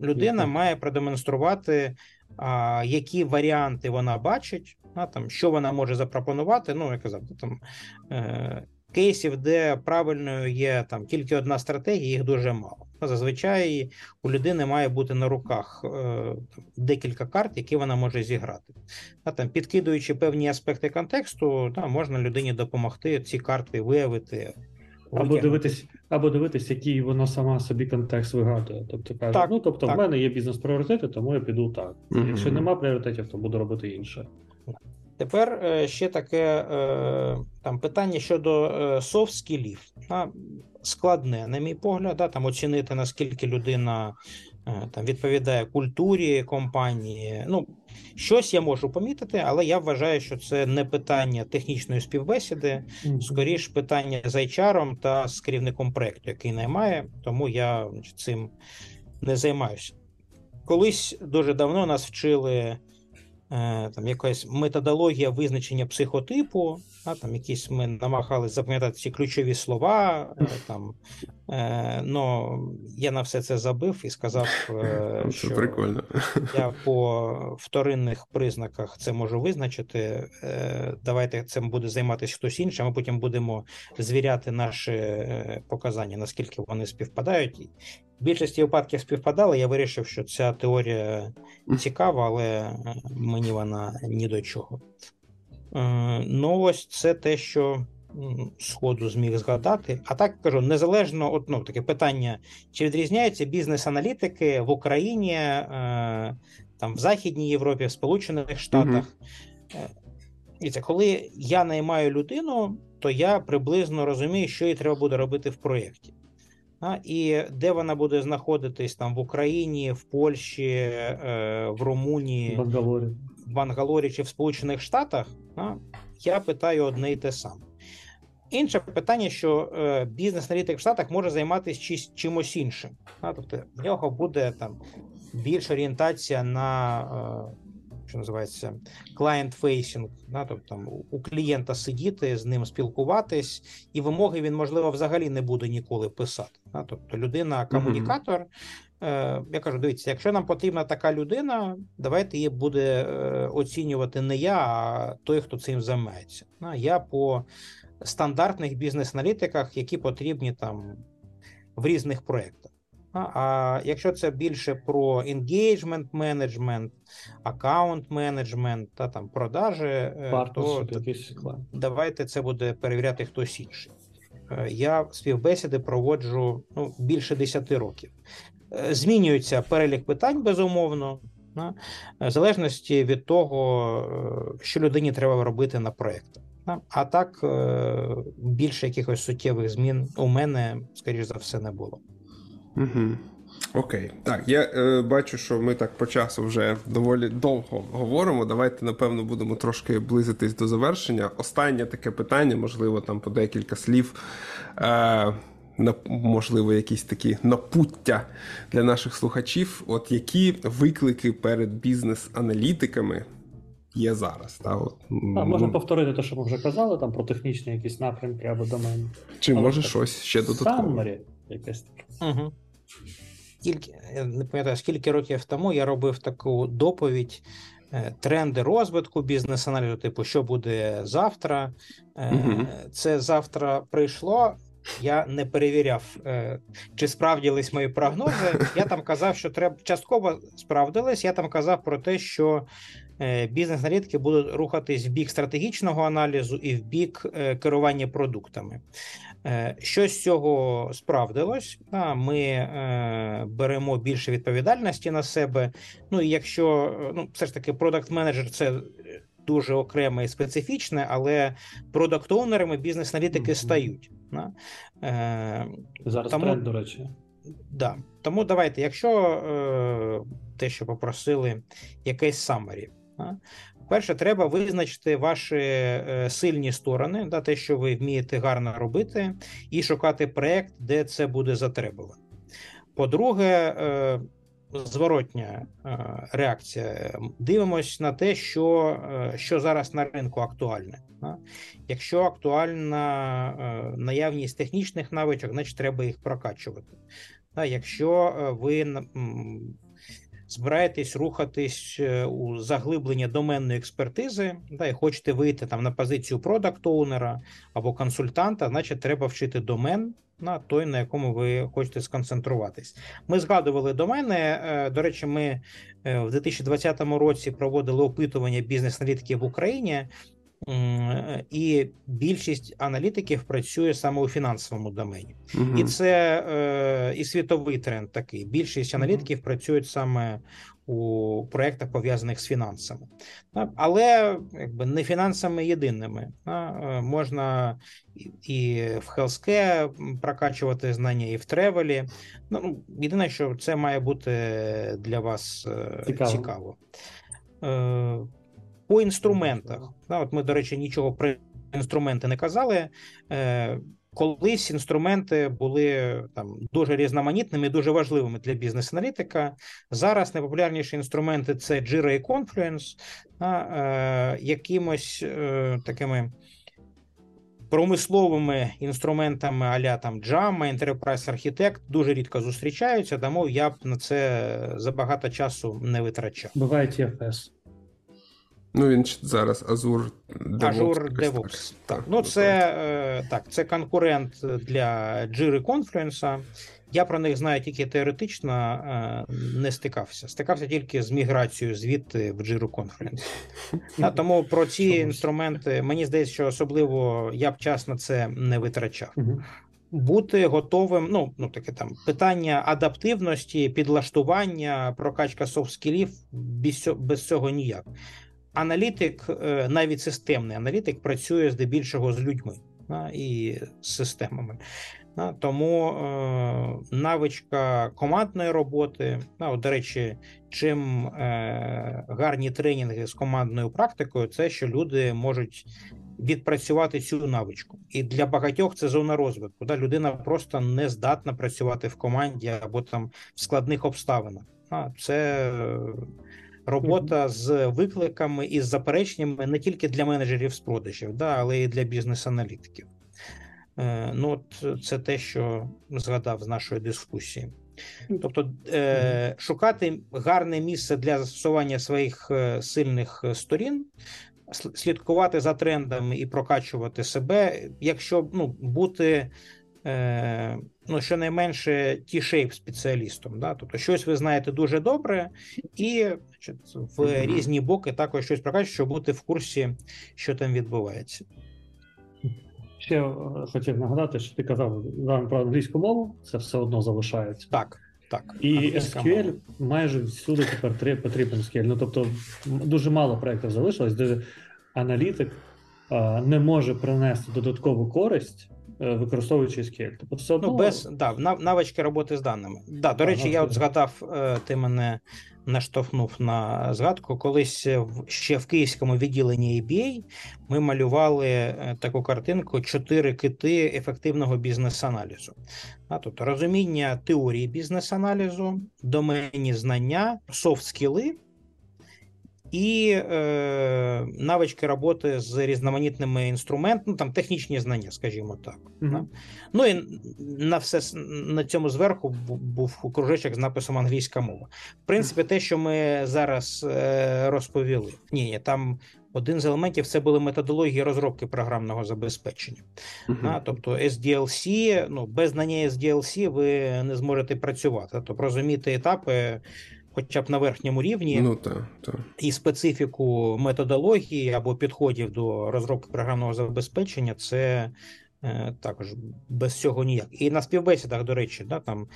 [SPEAKER 2] Людина має продемонструвати, а, які варіанти вона бачить, а, там, що вона може запропонувати. Ну, я казав, там. Е, кейсів, де правильною є там тільки одна стратегія, їх дуже мало. Зазвичай у людини має бути на руках е, декілька карт, які вона може зіграти. А там, Підкидуючи певні аспекти контексту, та, можна людині допомогти ці карти виявити.
[SPEAKER 3] Або дивитись, або дивитись, який вона сама собі контекст вигадує. Тобто каже: так, ну тобто, так. в мене є бізнес-пріоритети, тому я піду так. Mm-hmm. Якщо нема пріоритетів, то буду робити інше.
[SPEAKER 2] Тепер е, ще таке е, там питання щодо е, софт-скілів. Складне, на мій погляд, да, там оцінити, наскільки людина там відповідає культурі компанії. Ну, щось я можу помітити, але я вважаю, що це не питання технічної співбесіди, скоріш питання з HR та з керівником проекту, який наймає, тому я цим не займаюся. Колись дуже давно нас вчили. Е, там якась методологія визначення психотипу, а, там якісь ми намагалися запам'ятати ці ключові слова. Е, там, е, но Я на все це забив і сказав, е, що
[SPEAKER 1] прикольно.
[SPEAKER 2] я по вторинних признаках це можу визначити. Е, Давайте цим буде займатися хтось інший, а ми потім будемо звіряти наші е, показання, наскільки вони співпадають. В більшості випадків співпадали. Я вирішив, що ця теорія цікава, але мені вона ні до чого. Е, ось це те, що сходу зміг згадати. А так кажу, незалежно от, ну, таке питання: чи відрізняються бізнес-аналітики в Україні, е, там в Західній Європі, в Сполучених Штатах. Угу. І це коли я наймаю людину, то я приблизно розумію, що їй треба буде робити в проєкті. А, І де вона буде знаходитись там в Україні, в Польщі, е, в Румунії,
[SPEAKER 3] Бангалорі.
[SPEAKER 2] В Бангалорі чи в Сполучених Штатах, я питаю одне і те саме. Інше питання, що е, бізнес-аналітик в Штатах може займатися чи, чимось іншим. Тобто в нього буде там більша орієнтація на. Е, що називається client-facing, да, тобто там у клієнта сидіти, з ним спілкуватись, і вимоги він, можливо, взагалі не буде ніколи писати. Да, тобто людина, комунікатор. Е, я кажу, дивіться, якщо нам потрібна така людина, давайте її буде е, оцінювати не я, а той, хто цим займається. Я по стандартних бізнес-аналітиках, які потрібні там в різних проєктах. А якщо це більше про engagement менеджмент, аккаунт менеджмент та там продажі, е, то давайте це буде перевіряти хтось інший. Я співбесіди проводжу ну, більше 10 років. Е, змінюється перелік питань, безумовно, в залежності від того, що людині треба робити на проєктах. А так більше якихось суттєвих змін у мене, скоріш за все, не було.
[SPEAKER 1] Угу. Окей, так, я е, бачу, що ми так по часу вже доволі довго говоримо. Давайте, напевно, будемо трошки близитись до завершення. Останнє таке питання, можливо, там по декілька слів. Е, Можливо, якісь такі напуття для наших слухачів. От які виклики перед бізнес-аналітиками є зараз? Та, от,
[SPEAKER 3] а, Можна повторити те, що ми вже казали, там про технічні якісь напрямки або домени.
[SPEAKER 1] Чи Але може так, щось ще додатково?
[SPEAKER 3] Summary якесь таке.
[SPEAKER 2] Угу. Тільки я не пам'ятаю, скільки років тому я робив таку доповідь. Е, тренди розвитку бізнес-аналізу, типу, що буде завтра. Угу. Це завтра прийшло. Я не перевіряв, е, чи справдились мої прогнози. Я там казав, що треба частково справдились. Я там казав про те, що е, бізнес-аналітики будуть рухатись в бік стратегічного аналізу і в бік е, керування продуктами. Що з цього справдилось? Ми беремо більше відповідальності на себе. Ну і якщо ну, все ж таки продакт менеджер це дуже окреме і специфічне, але продакт-оунерами бізнес-аналітики mm-hmm. стають. Да?
[SPEAKER 3] Е, Зараз тому, тренд, до речі.
[SPEAKER 2] Да. Тому давайте, якщо е, те, що попросили, якесь summary. Да? Перше, треба визначити ваші е, сильні сторони, да, те, що ви вмієте гарно робити, і шукати проєкт, де це буде затребувано. По-друге, е, зворотня е, реакція. Дивимось на те, що е, що зараз на ринку актуальне. Якщо актуальна е, наявність технічних навичок, значить треба їх прокачувати. Якщо ви збираєтесь рухатись у заглиблення доменної експертизи, да, і хочете вийти там на позицію продакт-оунера або консультанта, значить треба вчити домен на той, на якому ви хочете сконцентруватись. Ми згадували до мене. Е, до речі, ми е, в 2020 році проводили опитування бізнес-налітки в Україні. І більшість аналітиків працює саме у фінансовому домені, угу. і це е, і світовий тренд такий. Більшість аналітиків працюють саме у проєктах, пов'язаних з фінансами, але якби не фінансами єдиними. Е, можна і в Хелске прокачувати знання, і в тревелі. Ну, Єдине, що це має бути для вас е, цікаво. цікаво. Е, по інструментах. От Ми, до речі, нічого про інструменти не казали. Колись інструменти були там дуже різноманітними, дуже важливими для бізнес-аналітика. Зараз найпопулярніші інструменти це Jira і Confluence, а, е, якимось е, такими промисловими інструментами аля там Jama, Enterprise Architect дуже рідко зустрічаються, тому я б на це забагато часу не витрачав.
[SPEAKER 3] Буває TFS.
[SPEAKER 1] Ну, він зараз Azure
[SPEAKER 2] DevOps. Azure DevOps. Так. так. Ну, це е, так, це конкурент для Jira Confluence. Я про них знаю тільки теоретично, е, не стикався. Стикався тільки з міграцією звідти в Jira Confluence. А, тому про ці інструменти мені здається, що особливо я б час на це не витрачав. Бути готовим, ну ну таке там питання адаптивності, підлаштування, прокачка софт-скілів без, без цього ніяк аналітик, е, навіть системний аналітик, працює здебільшого з людьми і з системами. Тому е, навичка командної роботи, от, до речі, чим е, гарні тренінги з командною практикою, це що люди можуть відпрацювати цю навичку. І для багатьох це зона розвитку. Да? Людина просто не здатна працювати в команді або там в складних обставинах. Це робота з викликами і з запереченнями не тільки для менеджерів з продажів, да, але й для бізнес-аналітиків. Е, ну, от Це те, що згадав з нашої дискусії. Тобто е, шукати гарне місце для застосування своїх е, сильних сторін, слідкувати за трендами і прокачувати себе, якщо ну, бути Е, ну, щонайменше ті шейп спеціалістом. Да? Тобто, щось ви знаєте дуже добре, і значить, в різні боки також щось прокачувати, щоб бути в курсі, що там відбувається.
[SPEAKER 3] Ще е, хотів нагадати, що ти казав про англійську мову, це все одно залишається.
[SPEAKER 2] Так. Так,
[SPEAKER 3] і SQL мова. майже всюди тепер потрібен SQL. Ну тобто дуже мало проєктів залишилось, де аналітик а, не може принести додаткову користь Е, використовуючи SQL.
[SPEAKER 2] Тобто все одно... Ну, без да, навички роботи з даними. Да, До речі, я от згадав, е, ти мене наштовхнув на згадку. Колись ще в київському відділенні ABA ми малювали е, таку картинку: чотири кити ефективного бізнес-аналізу. Тобто розуміння теорії бізнес-аналізу, доменні знання, софт-скіли і е, навички роботи з різноманітними інструментами, ну там технічні знання, скажімо так.
[SPEAKER 3] Мгм.
[SPEAKER 2] Ну і на все на цьому зверху бу- був кружечок з написом англійська мова. В принципі, те, що ми зараз е, розповіли. Ні, ні, там один з елементів це були методології розробки програмного забезпечення.
[SPEAKER 1] Мгм.
[SPEAKER 2] А, тобто SDLC, ну без знання SDLC ви не зможете працювати. Тобто розуміти етапи, хоча б на верхньому рівні
[SPEAKER 1] Ну так, так.
[SPEAKER 2] і специфіку методології або підходів до розробки програмного забезпечення, це е, також без цього ніяк. І на співбесідах, до речі, да, там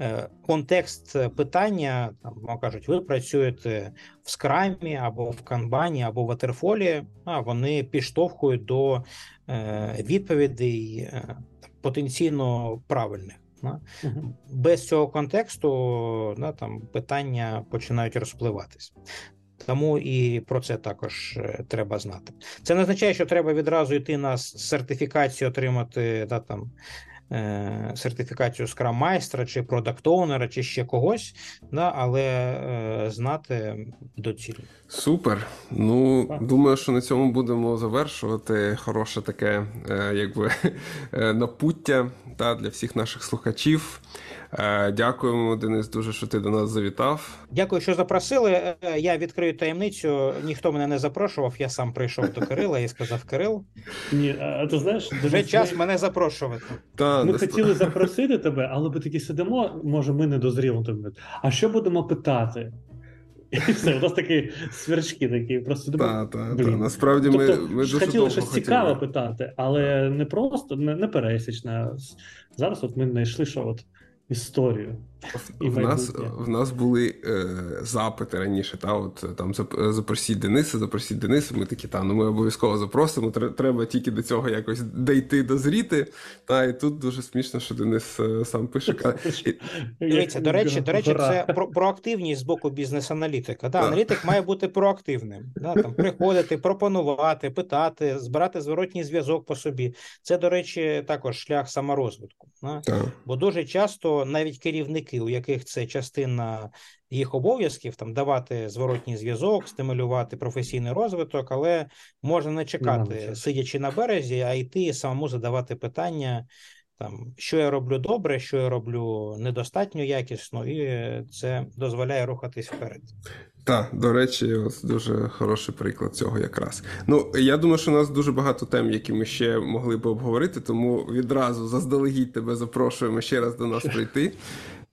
[SPEAKER 2] е, контекст питання, там вам кажуть, ви працюєте в скрамі або в канбані, або в ватерфолі, а вони підштовхують до е, відповідей е, потенційно правильних. Да.
[SPEAKER 3] Угу.
[SPEAKER 2] Без цього контексту да, там питання починають розпливатись. Тому і про це також е, треба знати. Це не означає, що треба відразу йти на сертифікацію, отримати да, там, е, сертифікацію Scrum майстра чи продакт оунера чи ще когось, да, але е, знати доцільно.
[SPEAKER 1] Супер. Ну,
[SPEAKER 3] Так.
[SPEAKER 1] думаю, що на цьому будемо завершувати. Хороше таке, е, якби е, напуття та, для всіх наших слухачів. Е, Дякуємо, Денис, дуже, що ти до нас завітав.
[SPEAKER 2] Дякую, що запросили. Е, Я відкрию таємницю. Ніхто мене не запрошував. Я сам прийшов до Кирила і сказав: Кирил,
[SPEAKER 3] Ні, а ти знаєш,
[SPEAKER 2] вже час мене запрошувати.
[SPEAKER 1] Та,
[SPEAKER 3] Ми хотіли запросити тебе, але ми такі сидимо, може, ми не дозріли тобі. А що будемо питати? І все, у нас такі сверчки такі, просто.
[SPEAKER 1] Та, та, та. Насправді ми,
[SPEAKER 3] Тобто,
[SPEAKER 1] ми дуже
[SPEAKER 3] хотіли
[SPEAKER 1] довго
[SPEAKER 3] щось
[SPEAKER 1] хотіли.
[SPEAKER 3] цікаве питати, але не просто, не, не пересічне. Зараз от ми знайшли, що от історію. І
[SPEAKER 1] В нас, в нас були е, запити раніше, та от там запросіть Дениса, запросіть Дениса. Ми такі, та ну ми обов'язково запросимо. Треба тільки до цього якось дійти, дозріти. Та і тут дуже смішно, що Денис е, сам пише.
[SPEAKER 2] Дивіться, до речі, до речі, це про проактивність з боку бізнес-аналітика. Да, аналітик має бути проактивним. Да, там, приходити, пропонувати, питати, збирати зворотній зв'язок по собі. Це, до речі, також шлях саморозвитку. Да?
[SPEAKER 1] та.
[SPEAKER 2] Бо дуже часто навіть керівники, у яких це частина їх обов'язків, там давати зворотній зв'язок, стимулювати професійний розвиток, але можна не чекати,
[SPEAKER 3] часу.
[SPEAKER 2] сидячи на березі, а йти і самому задавати питання, там що я роблю добре, що я роблю недостатньо якісно, і це дозволяє рухатись вперед.
[SPEAKER 1] Так, до речі, от дуже хороший приклад цього якраз. Ну, я думаю, що у нас дуже багато тем, які ми ще могли би обговорити, тому відразу заздалегідь тебе запрошуємо ще раз до нас прийти.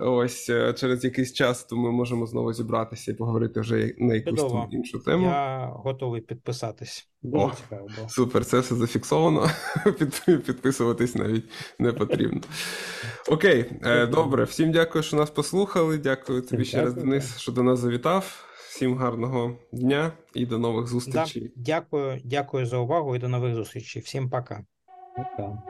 [SPEAKER 1] Ось е, через якийсь час, то ми можемо знову зібратися і поговорити вже на якусь
[SPEAKER 2] Чудово.
[SPEAKER 1] там іншу тему.
[SPEAKER 2] Я готовий підписатись.
[SPEAKER 3] Дуже
[SPEAKER 1] О.
[SPEAKER 3] цікаво було.
[SPEAKER 1] Супер, це все зафіксовано. Під- Підписуватись навіть не потрібно. Окей, е, добре. Всім дякую, що нас послухали. Дякую тобі ще раз. Денис, що до нас завітав. Всім гарного дня і до нових
[SPEAKER 2] Да,
[SPEAKER 1] зустрічей.
[SPEAKER 2] дякую, дякую за увагу і до нових зустрічей. Всім пока.
[SPEAKER 3] Пока.